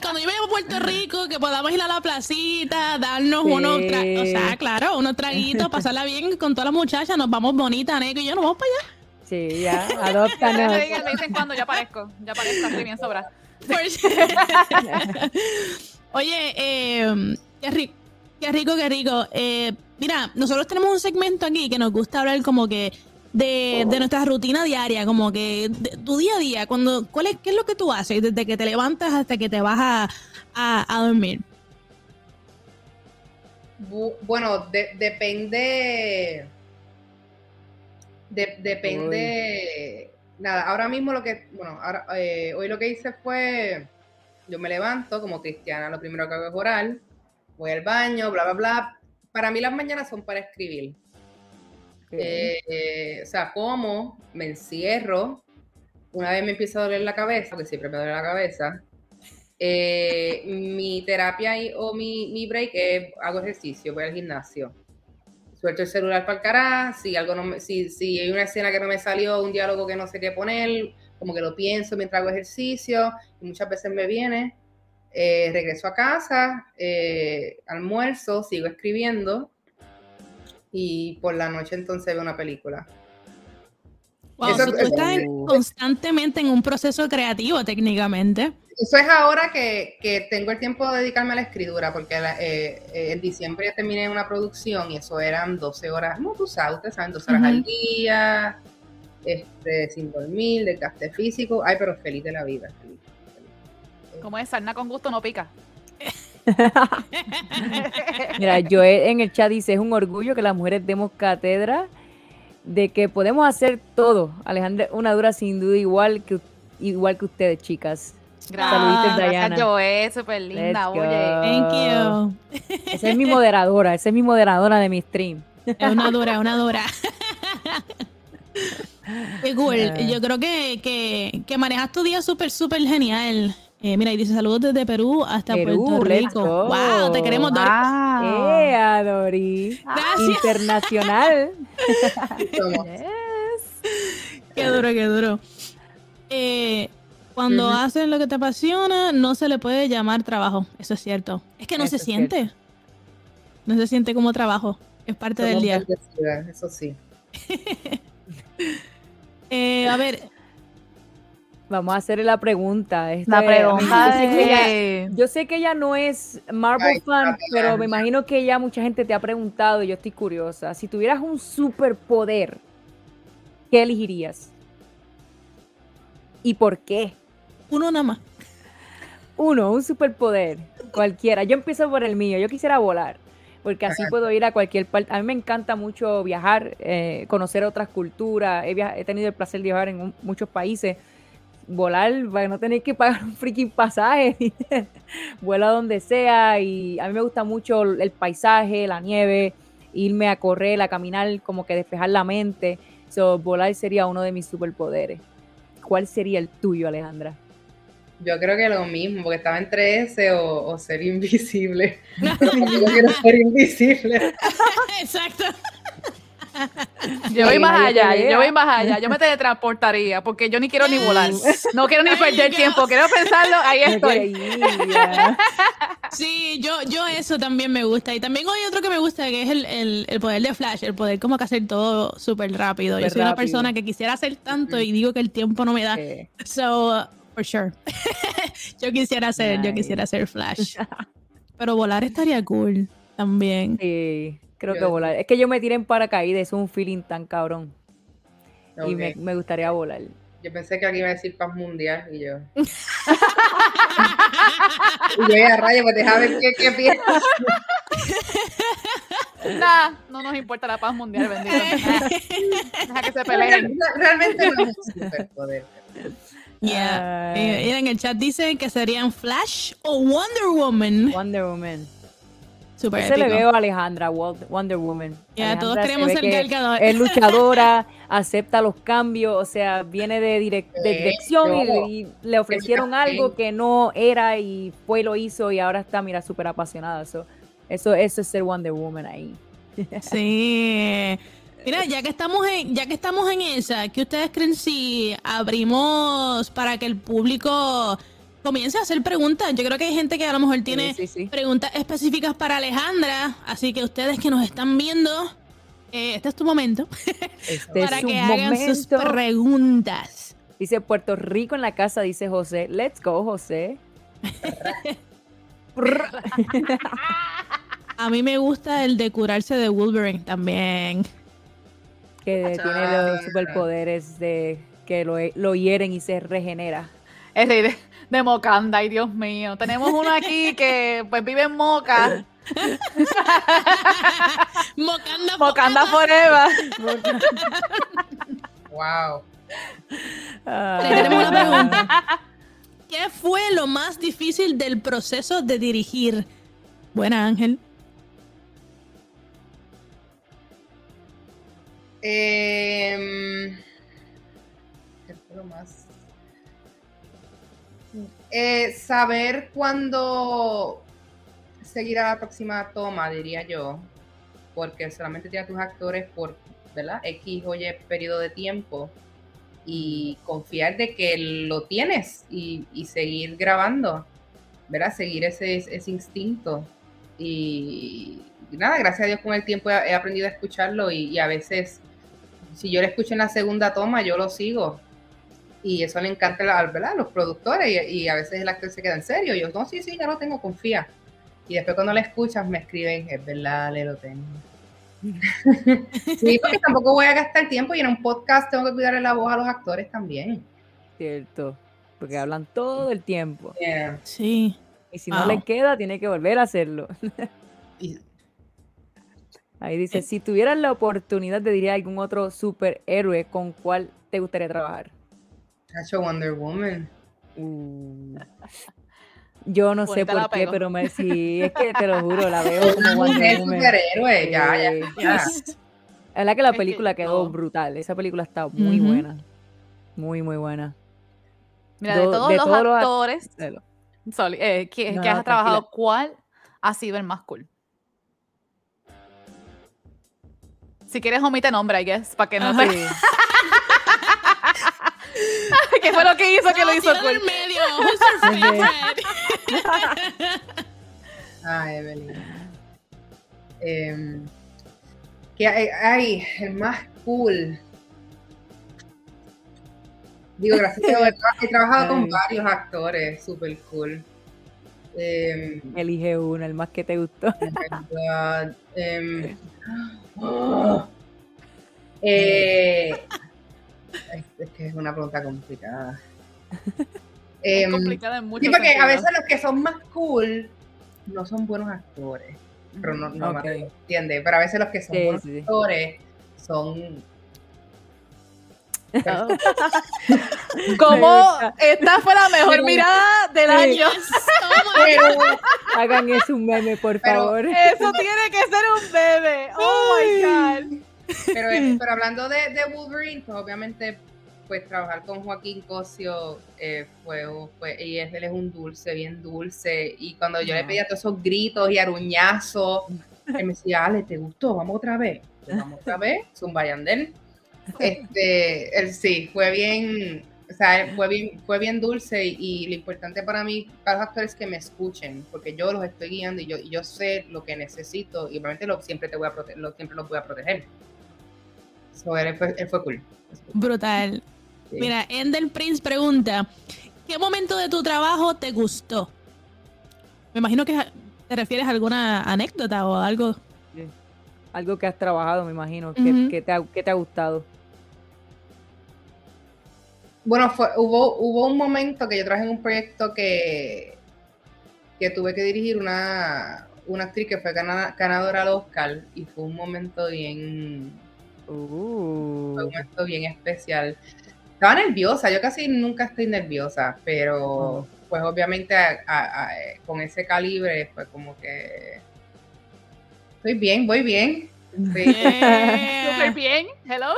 Speaker 2: Cuando yo vaya a Puerto Rico, que podamos ir a la placita, darnos unos o sea, claro, unos traguitos, pasarla bien con todas las muchachas, nos vamos bonitas, Neko y yo nos vamos para allá.
Speaker 1: Sí, ya, adóptanos.
Speaker 3: me dicen cuando ya aparezco, ya aparezco, estoy bien sobra.
Speaker 2: Oye, eh, qué rico, qué rico, qué rico. Eh, mira, nosotros tenemos un segmento aquí que nos gusta hablar como que de, nuestra rutina diaria, como que tu día a día, cuando, ¿cuál es, ¿qué es lo que tú haces desde que te levantas hasta que te vas a, dormir?
Speaker 4: Bueno, depende. depende. Nada, ahora mismo lo que. Bueno, ahora, eh, hoy lo que hice fue. Yo me levanto como cristiana, lo primero que hago es orar, voy al baño, bla, bla, bla. Para mí las mañanas son para escribir. Eh, o sea, como, me encierro, una vez me empieza a doler la cabeza, porque siempre me duele la cabeza, eh, mi terapia o mi, mi, break es hago ejercicio, voy al gimnasio. Suelto el celular para el carajo, si, algo no si, si hay una escena que no me salió, un diálogo que no sé qué poner, como que lo pienso mientras hago ejercicio, y muchas veces me viene. Eh, regreso a casa, almuerzo, sigo escribiendo, y por la noche entonces veo una película.
Speaker 2: Wow, tú estás constantemente en un proceso creativo técnicamente.
Speaker 4: Eso es ahora que, que tengo el tiempo de dedicarme a la escritura, porque eh, eh, en diciembre ya terminé una producción y eso eran 12 horas, no, tú sabes, ustedes saben, 12 horas al día, este, sin dormir, desgaste físico, ay, pero feliz de la vida. Feliz,
Speaker 3: Como es, sarna con gusto no pica.
Speaker 1: Mira, yo en el chat dice, es un orgullo que las mujeres demos cátedra de que podemos hacer todo. Alejandra, una dura sin duda igual que, igual que ustedes, chicas.
Speaker 3: Gracias, Diana. Joe, súper linda, oye.
Speaker 2: Thank you.
Speaker 1: Esa es mi moderadora, esa es mi moderadora de mi stream.
Speaker 2: Es una dura, una dura. Qué cool. Ah. Yo creo que, que, que manejas tu día súper, súper genial. Eh, mira, y dice saludos desde Perú hasta Puerto Rico. Wow, te queremos, Dori.
Speaker 1: Wow. Dori. Gracias. Internacional.
Speaker 2: Qué duro, qué duro. Eh, cuando hacen lo que te apasiona, no se le puede llamar trabajo. Eso es cierto. Es que no se siente. No se siente como trabajo. Es parte del día.
Speaker 4: Eso sí.
Speaker 2: eh, a ver,
Speaker 1: Vamos a hacerle la pregunta.
Speaker 3: la pregunta
Speaker 1: yo, sé que ella, no es Marvel fan, pero me imagino que ya mucha gente te ha preguntado y yo estoy curiosa. Si tuvieras un superpoder, ¿qué elegirías? ¿Y por qué?
Speaker 2: Uno nada más.
Speaker 1: Uno, un superpoder, cualquiera. Yo empiezo por el mío. Yo quisiera volar, porque así puedo ir a cualquier parte. A mí me encanta mucho viajar, eh, conocer otras culturas. He, he, tenido el placer de viajar en muchos países volar para no tener que pagar un freaking pasaje. Vuela donde sea y a mí me gusta mucho el paisaje, la nieve, irme a correr, a caminar, como que despejar la mente. So, volar sería uno de mis superpoderes. ¿Cuál sería el tuyo, Alejandra?
Speaker 4: Yo creo que lo mismo, porque estaba entre ese o, ser invisible. Yo quiero ser invisible.
Speaker 2: Exacto.
Speaker 3: Yo voy más allá, yo voy más allá. Yo me teletransportaría porque yo ni quiero ni volar. No quiero ni perder tiempo. Quiero pensarlo, ahí estoy.
Speaker 2: Sí, yo, yo eso también me gusta. Y también hay otro que me gusta que es el, el, poder de Flash, el poder como que hacer todo súper rápido. yo soy una persona que quisiera hacer tanto y digo que el tiempo no me da. So, for sure. yo quisiera hacer, yo quisiera hacer Flash. Pero volar estaría cool también.
Speaker 1: Sí. Creo que volar. Es que yo me tiré en paracaídas, es un feeling tan cabrón. Y me, me, gustaría volar.
Speaker 4: Yo pensé que aquí iba a decir paz mundial y yo. y yo a rayo, pues déjame ver qué, qué piensas.
Speaker 3: Nah, no nos importa la paz mundial, bendito. Deja que se peleen.
Speaker 4: Realmente no es un superpoder.
Speaker 2: Yeah. Y en el chat dicen que serían Flash o Wonder Woman.
Speaker 1: Wonder Woman.
Speaker 2: Super
Speaker 1: se le veo a Alejandra, Wonder Woman.
Speaker 2: Ya, todos queremos ser Gal
Speaker 1: Es luchadora, acepta los cambios, o sea, viene de, dirección y, le ofrecieron algo que no era y fue lo hizo y ahora está, mira, súper apasionada. Eso, eso, eso es ser Wonder Woman ahí.
Speaker 2: Sí. Mira, ya que estamos en, ya que estamos en esa, ¿qué ustedes creen si abrimos para que el público comience a hacer preguntas. Yo creo que hay gente que a lo mejor tiene preguntas específicas para Alejandra, así que ustedes que nos están viendo, eh, este es tu momento este para que hagan sus preguntas.
Speaker 1: Dice Puerto Rico en la casa, dice José. Let's go, José.
Speaker 2: a mí me gusta el de curarse de Wolverine también.
Speaker 1: Que tiene los superpoderes de que lo, lo hieren y se regenera.
Speaker 3: Es de, de Mocanda, ay Dios mío. Tenemos uno aquí que pues vive en Moca.
Speaker 2: Mocanda,
Speaker 3: Mocanda Forever.
Speaker 4: wow.
Speaker 2: tenemos una pregunta. ¿Qué fue lo más difícil del proceso de dirigir? Buena, Ángel.
Speaker 4: Eh, ¿Qué fue lo más eh, saber cuándo seguir a la próxima toma, diría yo, porque solamente tiene a tus actores por, ¿verdad? X o Y periodo de tiempo y confiar de que lo tienes y, seguir grabando, ¿verdad? Seguir ese, instinto. Y, nada, gracias a Dios con el tiempo he, aprendido a escucharlo y, a veces, si yo lo escucho en la segunda toma, yo lo sigo y eso le encanta a los productores y, a veces el actor se queda en serio. Y yo, no, sí, sí, ya lo tengo, confía. Y después cuando le escuchas me escriben, es verdad, le lo tengo. sí, porque tampoco voy a gastar tiempo y en un podcast tengo que cuidarle la voz a los actores también.
Speaker 1: Cierto, porque hablan todo el tiempo.
Speaker 2: Sí.
Speaker 1: Y si no le queda, tiene que volver a hacerlo. Ahí dice, si tuvieras la oportunidad de diría algún otro superhéroe, ¿con cuál te gustaría trabajar?
Speaker 4: Cacho Wonder Woman.
Speaker 1: Uh. Yo no sé por qué, pero me sí, es que te lo juro, la veo como Wonder Woman.
Speaker 4: superhéroe, ya, ya. ya.
Speaker 1: Es verdad que la película quedó brutal. Esa película está muy buena. Muy, muy buena.
Speaker 3: Mira, de todos, los, actores eh, que, has trabajado, ¿cuál ha sido el más cool? Si quieres, omite nombre, I guess, para que no ah, se... ¿Qué fue lo que hizo que lo hizo
Speaker 2: cool? medio.
Speaker 4: Ay, Evelyn. Eh, que hay, el más cool. Digo, gracias a Dios, he trabajado con varios actores, super cool.
Speaker 1: Eh, Elige uno, el más que te gustó.
Speaker 4: eh, oh, eh, es que es una pregunta complicada.
Speaker 3: eh, complicada en muchos
Speaker 4: Sí, porque a veces los que son más cool no son buenos actores. Pero no, no okay. entiende. Pero a veces los que son buenos actores son
Speaker 3: Como esta fue la mejor mirada del año.
Speaker 1: hagan eso un meme, por favor.
Speaker 3: Eso tiene que ser un meme. Oh my God.
Speaker 4: Pero, pero hablando de, de, Wolverine, pues obviamente pues trabajar con Joaquín Cosio eh, fue, fue, y él es un dulce, bien dulce. Y cuando yo le pedía todos esos gritos y aruñazos, él me decía, Ale, ¿te gustó? Vamos otra vez. vamos otra vez, Zumba Yandel. Este, el, sí, fue bien, o sea, fue bien, fue bien dulce y, lo importante para mí, para los actores, es que me escuchen, porque yo los estoy guiando y yo, yo sé lo que necesito y obviamente lo, siempre, te voy a proteger, lo, siempre los voy a proteger. So, él, fue, él fue cool.
Speaker 2: Brutal. Mira, Endel Prince pregunta, ¿qué momento de tu trabajo te gustó? Me imagino que te refieres a alguna anécdota o algo.
Speaker 1: Algo que has trabajado, me imagino, que, te ha, gustado.
Speaker 4: Bueno, fue, hubo, hubo un momento que yo trabajé en un proyecto que, que tuve que dirigir una, una actriz que fue ganadora al Oscar y fue un momento bien... Uh. Fue un momento bien especial. Estaba nerviosa, yo casi nunca estoy nerviosa, pero pues obviamente con ese calibre fue como que estoy bien, voy bien.
Speaker 3: Súper bien, hello.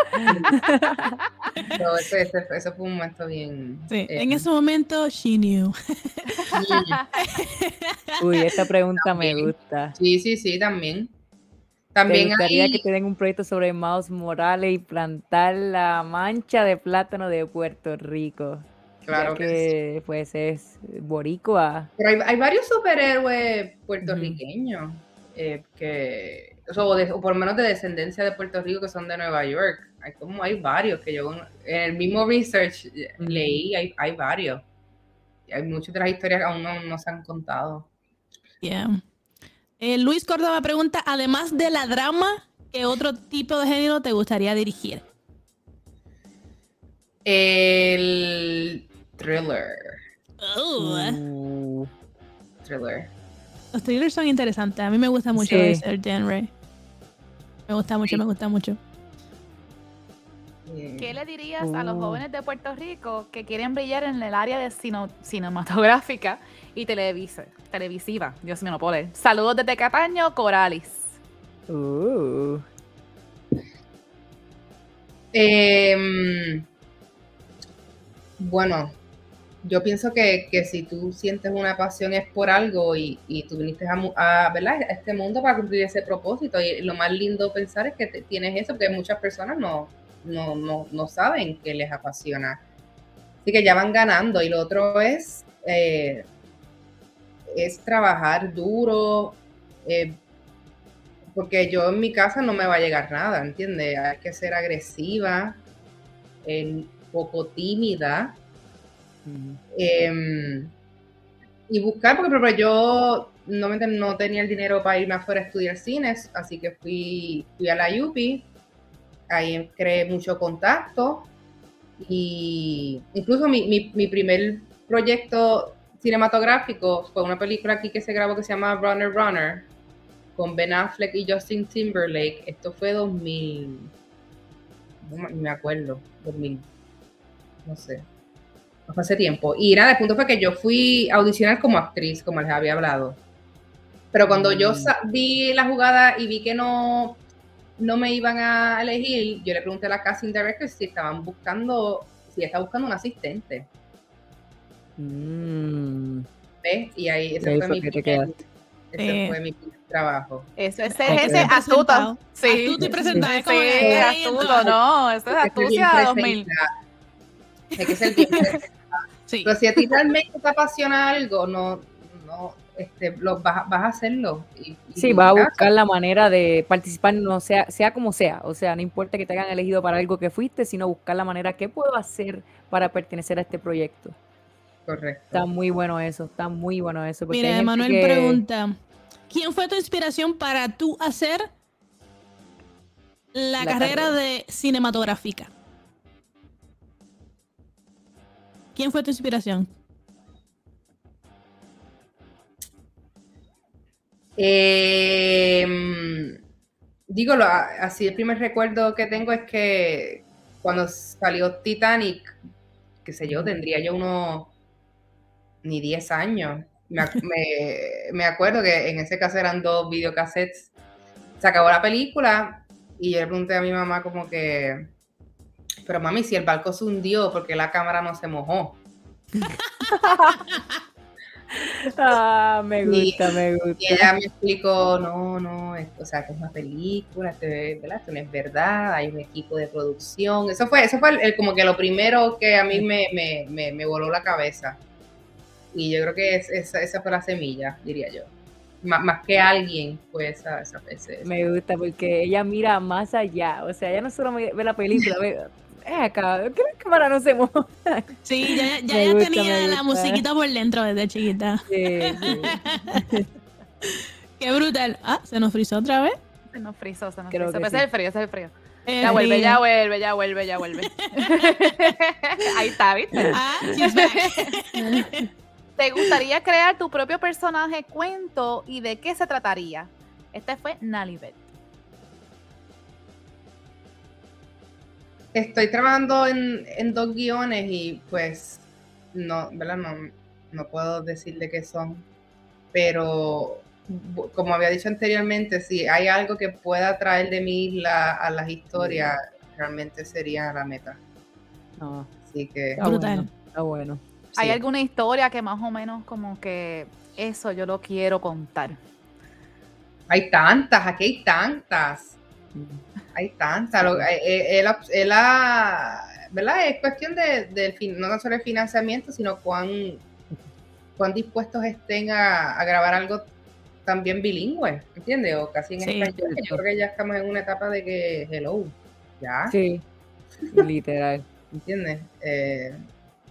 Speaker 4: eso, fue un momento bien.
Speaker 2: Sí, eh, en ese momento, she knew.
Speaker 1: Uy, esta pregunta me gusta.
Speaker 4: Sí, sí, sí, también.
Speaker 1: También Me gustaría que te den un proyecto sobre Miles Morales y plantar la mancha de plátano de Puerto Rico. Claro que, pues es boricua.
Speaker 4: Pero hay, varios superhéroes puertorriqueños eh, que, o, por lo menos de descendencia de Puerto Rico que son de Nueva York. Hay como hay varios que yo en el mismo research leí, hay, hay varios. hay muchas de las historias que aún no, se han contado.
Speaker 2: Yeah. Eh, Luis Córdoba pregunta, además de la drama, ¿qué otro tipo de género te gustaría dirigir?
Speaker 4: El thriller. Oh. Uh, thriller.
Speaker 2: Los thrillers son interesantes. A mí me gusta mucho ese genre. Me gusta mucho, me gusta mucho.
Speaker 3: ¿Qué le dirías a los uh. jóvenes de Puerto Rico que quieren brillar en el área de cinematográfica y televisiva? Dios mío, no puede. Saludos desde Cataño, Coralis. Uh.
Speaker 4: Em, bueno, yo pienso que, si tú sientes una pasión es por algo y, tú viniste a, a, este mundo para cumplir ese propósito. Y lo más lindo pensar es que tienes eso, porque muchas personas no, no, saben que les apasiona. Así que ya van ganando. Y lo otro es, eh, es trabajar duro, eh, porque yo en mi casa no me va a llegar nada, ¿entiendes? Hay que ser agresiva, un poco tímida Em, y buscar, porque yo no, tenía el dinero para irme afuera a estudiar cines, así que fui, fui a la UPI, ahí creé mucho contacto. Y incluso mi, mi, primer proyecto cinematográfico fue una película aquí que se grabó que se llama Runner Runner con Ben Affleck y Justin Timberlake. Esto fue 2000, no me acuerdo, 2000, no sé, hace tiempo. Y nada, el punto fue que yo fui a audicionar como actriz, como les había hablado. Pero cuando yo mm. vi la jugada y vi que no, no me iban a elegir, yo le pregunté a la casting director si estaban buscando, si estaba buscando un asistente. Mm. ¿Ves? Y ahí ese fue, mi primer, ese fue mi trabajo.
Speaker 3: Eso, ese es ese astuto.
Speaker 2: Sí. Astuto y presentado.
Speaker 3: Sí, astuto, no. Eso es astucia 2000.
Speaker 4: Hay que ser bien Pero si a ti realmente te apasiona algo, no, no, este, lo, vas, vas a hacerlo. Y,
Speaker 1: sí, vas a buscar la manera de participar, no sea, sea como sea. O sea, no importa que te hayan elegido para algo que fuiste, sino buscar la manera, ¿qué puedo hacer para pertenecer a este proyecto?
Speaker 4: Correcto.
Speaker 1: Está muy bueno eso, está muy bueno eso.
Speaker 2: Mira, Manuel pregunta, ¿quién fue tu inspiración para tú hacer la, carrera de cinematográfica? ¿Quién fue tu inspiración?
Speaker 4: Em, digo, así el primer recuerdo que tengo es que cuando salió Titanic, qué sé yo, tendría yo unos ni 10 años. Me, acuerdo que en ese caso eran dos videocassettes. Se acabó la película y yo le pregunté a mi mamá como que, pero mami, si el barco se hundió, porque la cámara no se mojó?
Speaker 1: Ah, me gusta, me gusta.
Speaker 4: Y ella me explicó, no, no, o sea, que es una película, esto, no es verdad, hay un equipo de producción. Eso fue, eso fue como que lo primero que a mí me, me, me, voló la cabeza. Y yo creo que es, esa, esa fue la semilla, diría yo. más que alguien fue esa, esa,
Speaker 1: Me gusta porque ella mira más allá, o sea, ella no solo ve la película, ve, acá, ¿qué cámara no se mueve?
Speaker 2: Sí, ya, ya, tenía la musiquita por dentro desde chiquita. Sí, Qué brutal. Ah, se nos frizó otra vez.
Speaker 3: Se nos frizó, se nos frizó. Ese es el frío, ese es el frío. ya vuelve, ya vuelve, ya vuelve, ya vuelve. Ahí está, ¿viste? Ah, ¿Te gustaría crear tu propio personaje cuento y de qué se trataría? Este fue Nalibet.
Speaker 4: Estoy trabajando en, dos guiones y pues no, ¿verdad? No, no puedo decirle qué son, pero como había dicho anteriormente, si hay algo que pueda traer de mi isla a las historias, realmente sería la meta.
Speaker 1: No.
Speaker 4: Así que...
Speaker 1: Está bueno. Está bueno.
Speaker 3: ¿Hay alguna historia que más o menos como que eso yo lo quiero contar?
Speaker 4: Hay tantas, aquí hay tantas. Hay tantas. Eh, eh, ¿verdad? Es cuestión de, no solo el financiamiento, sino cuán, cuán dispuestos estén a, grabar algo también bilingüe, ¿entiendes? O casi en español. Yo creo que ya estamos en una etapa de que, hello, ya.
Speaker 1: Sí, literal.
Speaker 4: ¿Entiendes? Eh,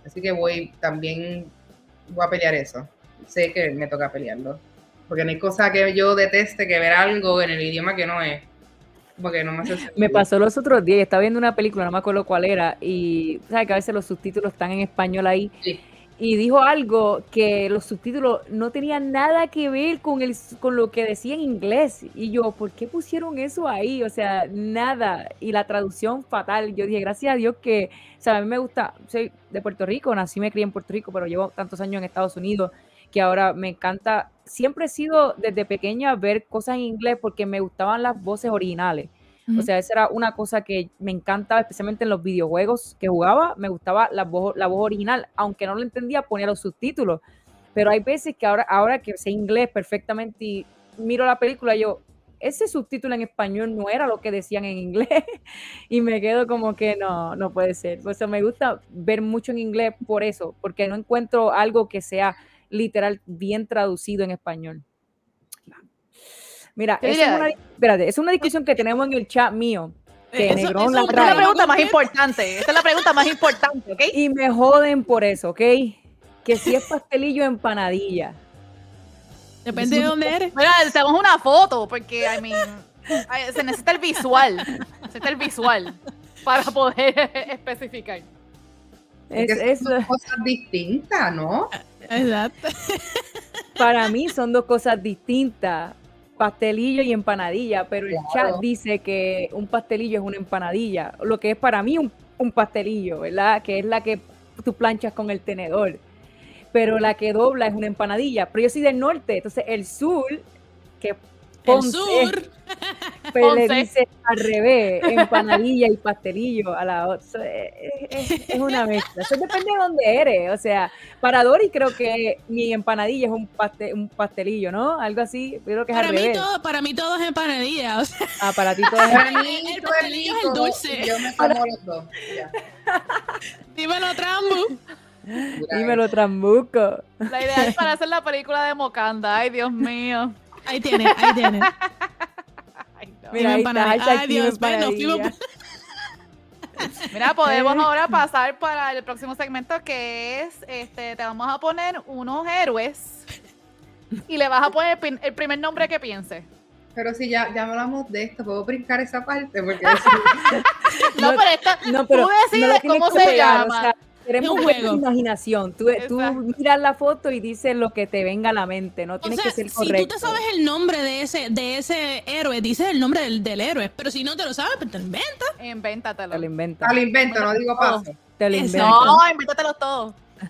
Speaker 4: así que voy, también voy a pelear eso. Sé que me toca pelearlo. Porque no hay cosa que yo deteste que ver algo en el idioma que no es
Speaker 1: me pasó los otros días, estaba viendo una película, no me acuerdo cuál era, y sabes que a veces los subtítulos están en español ahí. Y dijo algo que los subtítulos no tenían nada que ver con, el, con lo que decía en inglés. Y yo, ¿por qué pusieron eso ahí? O sea, nada. Y la traducción fatal. Yo dije, gracias a Dios que, o sea, a mí me gusta, soy de Puerto Rico, nací, me crié en Puerto Rico, pero llevo tantos años en Estados Unidos que ahora me encanta, siempre he sido desde pequeña ver cosas en inglés porque me gustaban las voces originales. O sea, esa era una cosa que me encantaba, especialmente en los videojuegos que jugaba, me gustaba la voz, la voz original, aunque no lo entendía, ponía los subtítulos. Pero hay veces que ahora, ahora que sé inglés perfectamente y miro la película, yo, ese subtítulo en español no era lo que decían en inglés y me quedo como que no, no puede ser. O sea, me gusta ver mucho en inglés por eso, porque no encuentro algo que sea literal bien traducido en español. Mira, es una, espérate, es una discusión que tenemos en el chat mío. Que Negrón
Speaker 3: la Esta es la pregunta más importante. Esta es la pregunta más importante, ¿ok?
Speaker 1: Y me joden por eso, ¿ok? Que si es pastelillo empanadilla.
Speaker 2: Depende de dónde eres.
Speaker 3: Mira, tenemos una foto, porque, I mean, se necesita el visual. Se necesita el visual para poder especificar.
Speaker 4: Es, es, son cosas distintas, ¿no?
Speaker 2: Exacto.
Speaker 1: Para mí son dos cosas distintas, pastelillo y empanadilla, pero el chat dice que un pastelillo es una empanadilla, lo que es para mí un, un pastelillo, ¿verdad? Que es la que tú planchas con el tenedor, pero la que dobla es una empanadilla, pero yo soy del norte, entonces el sur, que
Speaker 2: Ponce, sur.
Speaker 1: Pues le dice al revés, empanadilla y pastelillo a la otra. Es, una mezcla. Eso depende de dónde eres. O sea, para Dori creo que mi empanadilla es un, un pastelillo, ¿no? Algo así. Creo que es
Speaker 2: para
Speaker 1: al mí
Speaker 2: Todo, para mí todo es empanadilla.
Speaker 1: Ah, para ti todo es
Speaker 2: empanadilla. el pastelillo es el dulce.
Speaker 4: Yo me como los dos.
Speaker 2: Dímelo, Trambu.
Speaker 1: Dímelo, Trambuco.
Speaker 3: La idea es para hacer la película de Mocanda. Ay, Dios mío.
Speaker 2: Ahí tiene, ahí tiene.
Speaker 1: Mira, ahí está, Dios, bueno,
Speaker 3: Mira, podemos ahora pasar para el próximo segmento que es, este, te vamos a poner unos héroes y le vas a poner el primer nombre que piense.
Speaker 4: Pero si ya, ya hablamos de esto, ¿puedo brincar esa parte? Porque
Speaker 3: no, pero, esta, no, pero tú decides cómo se llama.
Speaker 1: Queremos un juego. imaginación. Tú, tú, miras la foto y dices lo que te venga a la mente, no tienes que ser correcto.
Speaker 2: Si tú te sabes el nombre de ese, de ese héroe, dices el nombre del, del héroe, pero si no te lo sabes, pues te lo inventas.
Speaker 3: Invéntatelo.
Speaker 1: Te lo inventas.
Speaker 4: Te lo invento, no digo paso.
Speaker 1: Te lo invento.
Speaker 3: No, invéntatelo todo.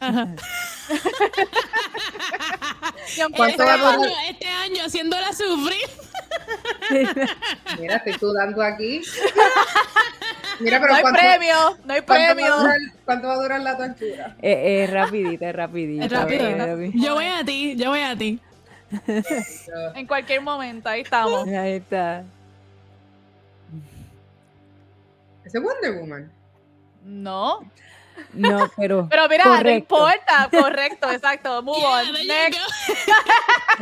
Speaker 2: este, año, este año haciéndola sufrir.
Speaker 4: Mira, estoy sudando aquí.
Speaker 3: Mira, pero no hay premio, no hay premio.
Speaker 4: ¿Cuánto va a durar la tortura?
Speaker 1: Eh, es rapidita, es rapidita. Es rapidita.
Speaker 2: Yo voy a ti, yo voy a ti.
Speaker 3: en cualquier momento, ahí estamos.
Speaker 1: Ahí está.
Speaker 4: ¿Ese es Wonder Woman?
Speaker 3: No.
Speaker 1: No, pero.
Speaker 3: Pero mira, correcto. no importa. Correcto, exacto. Move on. Next.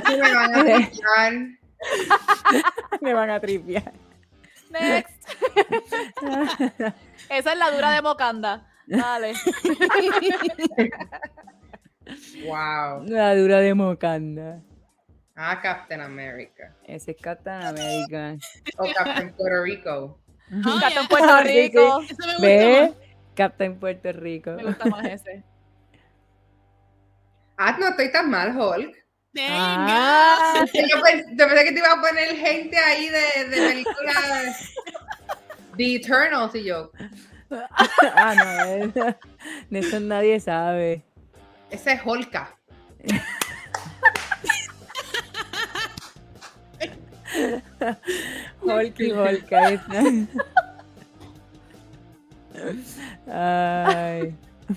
Speaker 4: me van a tripear.
Speaker 1: me van a tripear.
Speaker 3: Next. Esa es la dura de Mocanda. Dale.
Speaker 4: wow.
Speaker 1: La dura de Mocanda.
Speaker 4: Ah, Captain America.
Speaker 1: Ese es Captain America.
Speaker 4: O Captain Puerto Rico.
Speaker 3: Captain Puerto Rico.
Speaker 1: ¿Ve? Captain Puerto Rico.
Speaker 3: Me gusta más ese.
Speaker 4: Ah, no estoy tan mal, Hulk.
Speaker 1: Ah.
Speaker 4: Yo, pensé, que te iba a poner gente ahí de, de películas The Eternals y yo.
Speaker 1: ah, no, de eso nadie sabe.
Speaker 4: Ese es Holka.
Speaker 1: Hulky Holka. Ay.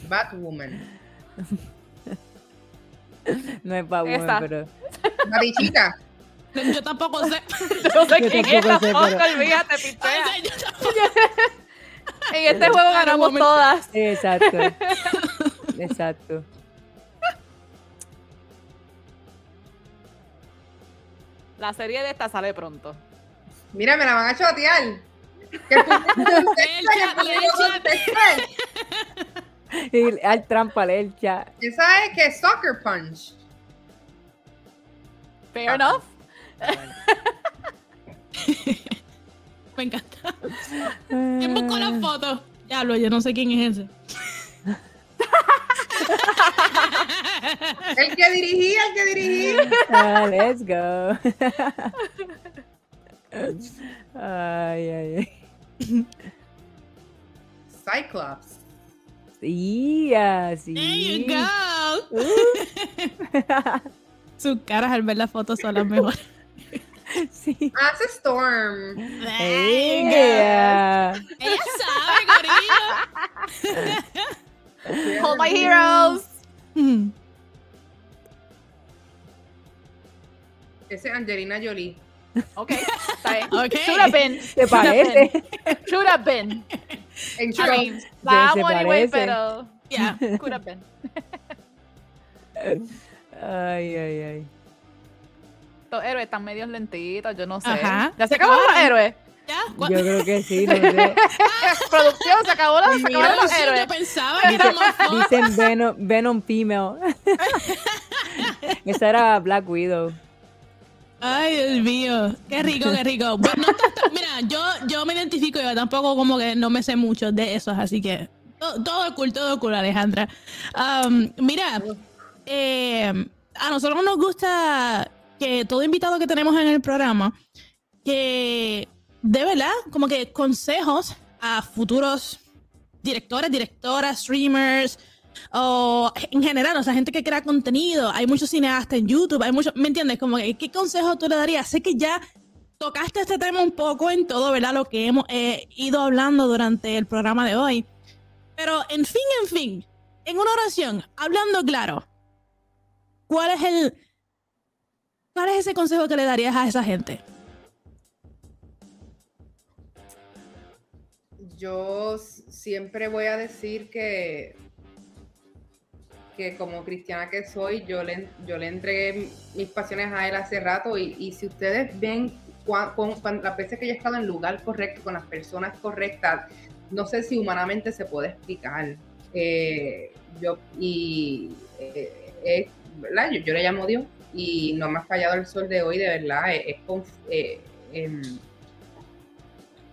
Speaker 4: Batwoman.
Speaker 1: No es Batwoman, pero.
Speaker 4: Marichita.
Speaker 2: Yo tampoco sé.
Speaker 3: No sé quién es tampoco, olvídate, pichea. En este juego ganamos todas.
Speaker 1: Exacto. Exacto.
Speaker 3: La serie de esta sale pronto.
Speaker 4: Mira, me la van a chotear.
Speaker 1: y al trampa el chat.
Speaker 4: Esa es que es Soccer Punch.
Speaker 3: Fair enough.
Speaker 2: Me encanta. ¿Quién buscó la foto? Diablo, yo no sé quién es ese.
Speaker 4: el que dirigía, el que dirigía.
Speaker 1: Ah, let's go. ay, ay, ay.
Speaker 4: Cyclops.
Speaker 1: Sí, así.
Speaker 2: There you go. Sus caras al ver la foto son las mejores.
Speaker 1: Sí.
Speaker 4: Hace Storm.
Speaker 2: Ella sabe,
Speaker 3: Gorilla. All my heroes.
Speaker 4: Ese es Angelina Jolie.
Speaker 3: Ok, está bien.
Speaker 2: Okay.
Speaker 3: Should have been.
Speaker 1: ¿Te parece?
Speaker 3: Should have been.
Speaker 4: En
Speaker 3: I mean, la amo anyway, pero. Yeah, could have been.
Speaker 1: Ay, ay, ay.
Speaker 3: Estos héroes están medios lentitos, yo no sé.
Speaker 2: Ajá.
Speaker 3: ¿Ya se acabó los héroes?
Speaker 2: ¿Ya?
Speaker 1: Yo creo que sí, no sé.
Speaker 3: Producción, se acabó los, se acabaron los héroes.
Speaker 2: Yo pensaba que era más.
Speaker 1: Dicen Venom, Venom Female. Esa era Black Widow.
Speaker 2: Ay, Dios mío. Qué rico, qué rico. Bueno, mira, yo, yo me identifico, yo tampoco como que no me sé mucho de esos, así que todo, todo cool, todo cool, Alejandra. Um, mira, eh, a nosotros nos gusta que todo invitado que tenemos en el programa, que de verdad, como que consejos a futuros directores, directoras, streamers, o en general, o sea, gente que crea contenido, hay muchos cineastas en YouTube, hay muchos, ¿me entiendes? Como ¿qué consejo tú le darías? Sé que ya tocaste este tema un poco en todo, ¿verdad? Lo que hemos eh, ido hablando durante el programa de hoy. Pero, en fin, en fin, en una oración, hablando claro, ¿cuál es el... ¿Cuál es ese consejo que le darías a esa gente?
Speaker 4: Yo siempre voy a decir que como cristiana que soy, yo le, yo le entregué mis pasiones a él hace rato y, y si ustedes ven con, las veces que yo he estado en lugar correcto, con las personas correctas, no sé si humanamente se puede explicar. Eh, yo, y eh, ¿verdad? Yo, yo, le llamo Dios y no me ha fallado el sol de hoy, de verdad. Es, eh, em,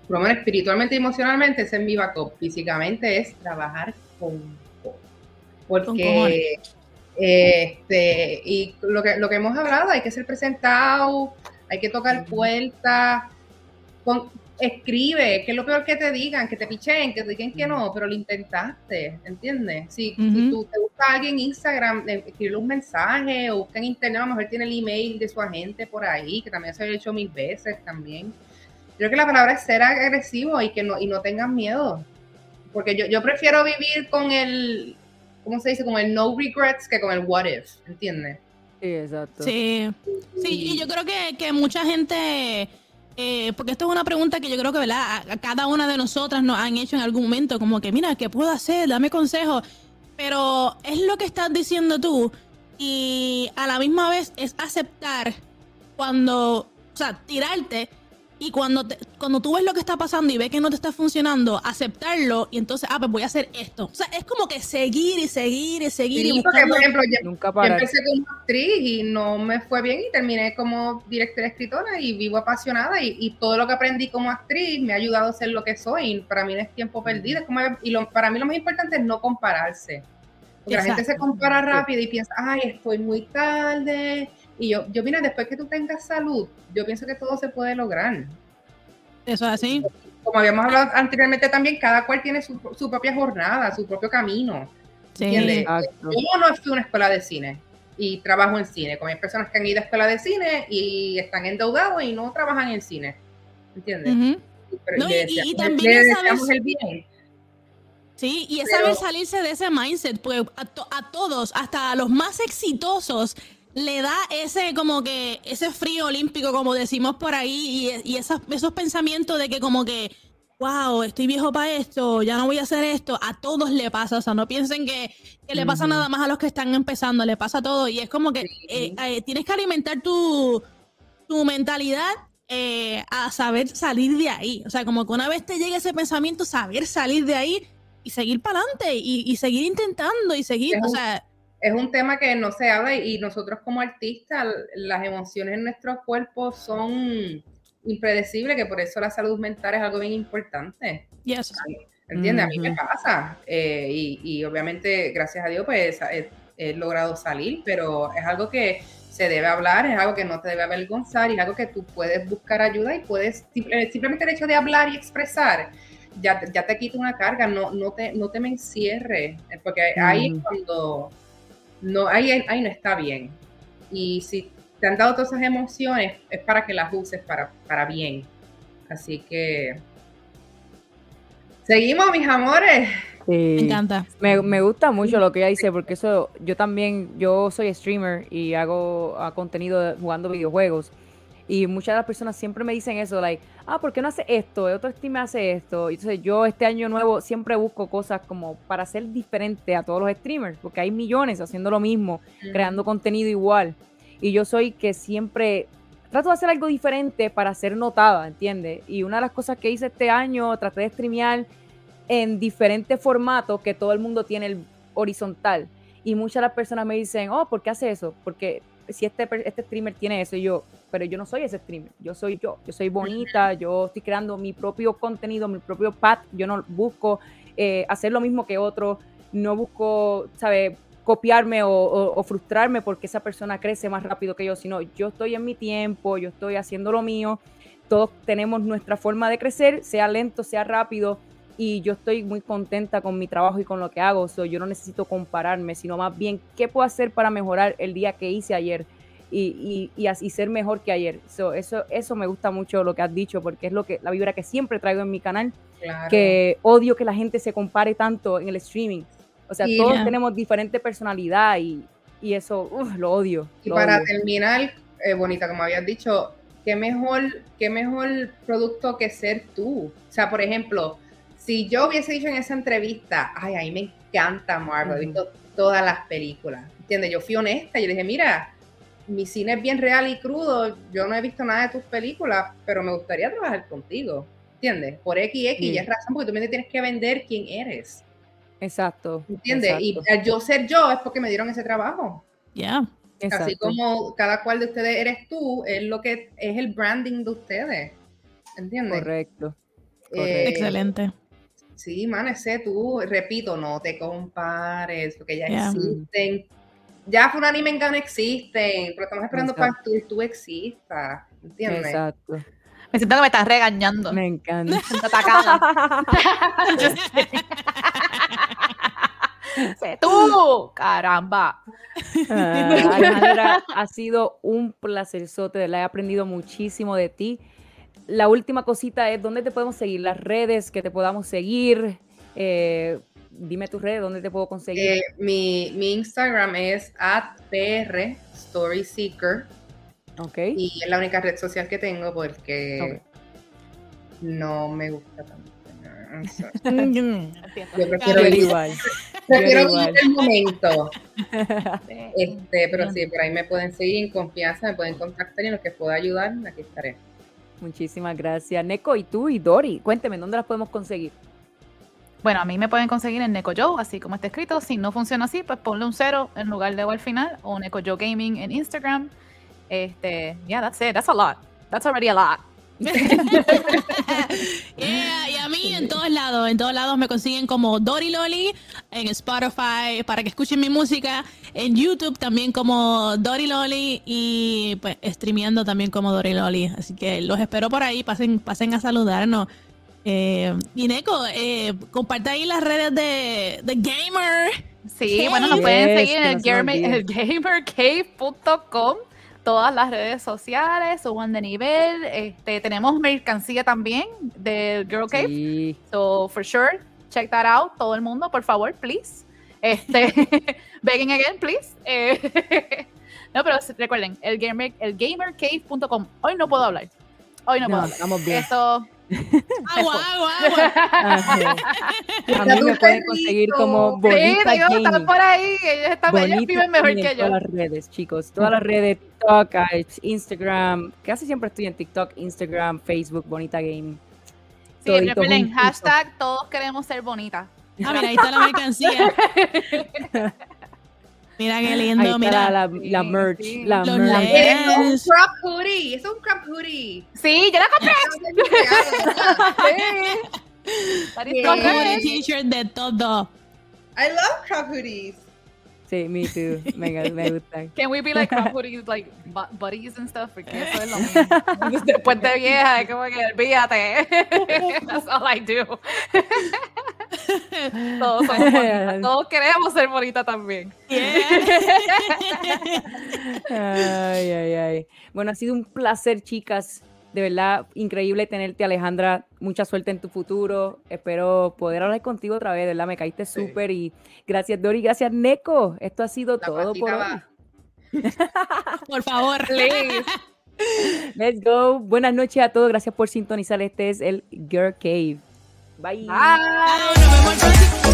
Speaker 4: por lo menos espiritualmente y emocionalmente, ese es mi backup. Físicamente es trabajar con porque este, y lo que, lo que hemos hablado, hay que ser presentado, hay que tocar puertas, escribe, que es lo peor que te digan, que te pichen, que te digan que no, pero lo intentaste, ¿entiendes? Si, tú te gusta alguien en Instagram, eh, escribirle un mensaje o busca en internet, a lo mejor tiene el email de su agente por ahí, que también se ha hecho mil veces también. creo que la palabra es ser agresivo y que no, y no tengan miedo. Porque yo, yo prefiero vivir con el, ¿cómo se dice? Con el no regrets que con el what if, ¿entiendes?
Speaker 1: Sí, exacto.
Speaker 2: Sí, sí, y yo creo que, que mucha gente, eh, porque esto es una pregunta que yo creo que, ¿verdad? A, cada una de nosotras nos han hecho en algún momento, como que, mira, ¿qué puedo hacer? Dame consejos. Pero es lo que estás diciendo tú y a la misma vez es aceptar cuando, o sea, tirarte y cuando, cuando tú ves lo que está pasando y ves que no te está funcionando, aceptarlo y entonces, ah, pues voy a hacer esto. O sea, es como que seguir y seguir y seguir. y
Speaker 4: buscando... por ejemplo, yo, Nunca yo empecé como actriz y no me fue bien y terminé como directora escritora y vivo apasionada y, y, todo lo que aprendí como actriz me ha ayudado a ser lo que soy. Y para mí no es tiempo perdido. como, y lo, para mí lo más importante es no compararse. Porque la gente se compara rápido y piensa, ay, estoy muy tarde, y yo, yo, mira, después que tú tengas salud, yo pienso que todo se puede lograr.
Speaker 2: Eso es así.
Speaker 4: Como habíamos hablado anteriormente también, cada cual tiene su, su propia jornada, su propio camino. Sí, Yo no fui a una escuela de cine y trabajo en cine, como hay personas que han ido a escuela de cine y están endeudados y no trabajan en cine. ¿Entiendes?
Speaker 2: y, también el bien. Sí, y es saber salirse de ese mindset, pues a, a, todos, hasta a los más exitosos, le da ese como que ese frío olímpico como decimos por ahí y, y esos, esos pensamientos de que como que wow, estoy viejo para esto, ya no voy a hacer esto, a todos le pasa, o sea, no piensen que, le pasa nada más a los que están empezando, le pasa a todo y es como que eh, eh, tienes que alimentar tu, tu mentalidad eh, a saber salir de ahí, o sea, como que una vez te llegue ese pensamiento, saber salir de ahí y seguir para adelante y, y, seguir intentando y seguir, o sea
Speaker 4: es un tema que no se habla y nosotros como artistas, las emociones en nuestros cuerpos son impredecibles, que por eso la salud mental es algo bien importante.
Speaker 2: Yes.
Speaker 4: ¿Entiendes? A mí me pasa. Eh, y, obviamente, gracias a Dios, pues he, logrado salir, pero es algo que se debe hablar, es algo que no te debe avergonzar y es algo que tú puedes buscar ayuda y puedes, eh, simplemente el hecho de hablar y expresar, ya, ya te quita una carga, no, no, te, no te me encierre, porque ahí cuando no, ahí, ahí no está bien. Y si te han dado todas esas emociones, es para que las uses para, para bien. Así que seguimos, mis amores.
Speaker 2: Me encanta.
Speaker 1: Me, me, gusta mucho lo que ella dice, porque eso, yo también, yo soy streamer y hago contenido jugando videojuegos. Y muchas de las personas siempre me dicen eso, like, ah, ¿por qué no hace esto? Otro streamer hace esto. Y entonces yo este año nuevo siempre busco cosas como para ser diferente a todos los streamers, porque hay millones haciendo lo mismo, creando contenido igual. Y yo soy que siempre trato de hacer algo diferente para ser notada, ¿entiendes? Y una de las cosas que hice este año, traté de streamear en diferentes formatos que todo el mundo tiene el horizontal. Y muchas de las personas me dicen, oh, ¿por qué hace eso? Porque si este, este streamer tiene eso, y yo, pero yo no soy ese streamer, yo soy yo, yo soy bonita, yo estoy creando mi propio contenido, mi propio path, yo no busco eh, hacer lo mismo que otro, no busco, ¿sabes? copiarme o, frustrarme porque esa persona crece más rápido que yo, sino yo estoy en mi tiempo, yo estoy haciendo lo mío, todos tenemos nuestra forma de crecer, sea lento, sea rápido, y yo estoy muy contenta con mi trabajo y con lo que hago. So, yo no necesito compararme, sino más bien qué puedo hacer para mejorar el día que hice ayer y, y, así ser mejor que ayer. So, eso, eso me gusta mucho lo que has dicho, porque es lo que la vibra que siempre traigo en mi canal, que odio que la gente se compare tanto en el streaming. O sea, todos tenemos diferente personalidad y, y eso lo odio.
Speaker 4: Y para terminar, eh, Bonita, como habías dicho, qué mejor, qué mejor producto que ser tú. O sea, por ejemplo, si yo hubiese dicho en esa entrevista, ay, a mí me encanta Marvel, he visto todas las películas, ¿entiendes? Yo fui honesta, yo le dije, mira, mi cine es bien real y crudo, yo no he visto nada de tus películas, pero me gustaría trabajar contigo, ¿entiendes? Por X, X, y es razón, porque tú me tienes que vender quién eres.
Speaker 1: Exacto.
Speaker 4: ¿Entiendes? Y yo ser yo es porque me dieron ese trabajo.
Speaker 2: Ya.
Speaker 4: Así como cada cual de ustedes eres tú, es lo que es el branding de ustedes. ¿Entiendes?
Speaker 1: Correcto.
Speaker 2: Eh, Excelente.
Speaker 4: Sí, man, ese tú, repito, no te compares, porque ya existen. Ya Funanime no existen, pero estamos esperando para que tú, tú existas, ¿entiendes? Exacto.
Speaker 3: Me siento que me estás regañando.
Speaker 1: Me encanta. Me siento
Speaker 3: atacada. sé tú, caramba.
Speaker 1: Alejandra, ha sido un placer, Sote, la he aprendido muchísimo de ti la última cosita es dónde te podemos seguir, las redes que te podamos seguir. Eh, dime tus redes, dónde te puedo conseguir.
Speaker 4: Eh, mi, mi, Instagram es at PR Storyseeker.
Speaker 1: Ok.
Speaker 4: Y es la única red social que tengo porque no me gusta tanto. Yo prefiero vivir, igual. Prefiero vivir el momento. Este, pero sí, por ahí me pueden seguir en confianza, me pueden contactar y en lo que pueda ayudar, aquí estaré.
Speaker 1: Muchísimas gracias. Neko, y tú y Dori, cuénteme, ¿dónde las podemos conseguir?
Speaker 3: Bueno, a mí me pueden conseguir en Neko Joe, así como está escrito. Si no funciona así, pues ponle un cero en lugar de O al final, o Neko Joe Gaming en Instagram. Este, yeah, that's it. That's a lot. That's already a lot.
Speaker 2: y a mí en todos lados, en todos lados me consiguen como Dory Loli, en Spotify para que escuchen mi música, en YouTube también como Dory Loli y pues streameando también como Dory Loli. Así que los espero por ahí, pasen, pasen a saludarnos. Eh, y Neko, eh, comparte ahí las redes de, de Gamer.
Speaker 3: Sí, bueno, nos pueden seguir en el, gamer, gamercave.com todas las redes sociales, suban de nivel. Este, tenemos mercancía también de Girl Cave. So, for sure, check that out. Todo el mundo, por favor, please. Este, begging again, please. Eh, no, pero recuerden, el, gamer, el gamercave.com. Hoy no puedo hablar. Hoy no, puedo hablar.
Speaker 1: Estamos bien.
Speaker 3: Eso
Speaker 2: agua, agua, agua.
Speaker 1: A mí me pueden conseguir como Bonita sí,
Speaker 3: Gaming. por ahí, ellos, están, ellos viven mejor que yo.
Speaker 1: Todas las redes, chicos, todas las redes, TikTok, Instagram, casi siempre estoy en TikTok, Instagram, Facebook, Bonita Gaming.
Speaker 3: Sí, recuerden, hashtag todos queremos ser bonitas.
Speaker 2: Ah, mira, ahí está la mercancía. Mira qué lindo, mira.
Speaker 1: La, la merch. Sí, la
Speaker 4: merch. Es un crop hoodie. Es un crop hoodie.
Speaker 3: Sí, yo la compré.
Speaker 2: sí. Crop hoodie t-shirt de todo.
Speaker 4: I love crop hoodies.
Speaker 1: Sí, me too. Me, me gusta.
Speaker 3: Can we be like crop hoodies, like buddies and stuff? Porque eso es lo mismo. Después de vieja, es como que olvídate. That's all I do. Todos, Todos queremos ser bonitas también.
Speaker 1: ay, ay, ay. Bueno, ha sido un placer, chicas. De verdad, increíble tenerte, Alejandra. Mucha suerte en tu futuro. Espero poder hablar contigo otra vez, ¿verdad? Me caíste súper y gracias, Dori. Gracias, Neko. Esto ha sido todo por hoy.
Speaker 2: por favor.
Speaker 1: Let's go. Buenas noches a todos. Gracias por sintonizar. Este es el Girl Cave. Bye.
Speaker 3: Bye. Bye.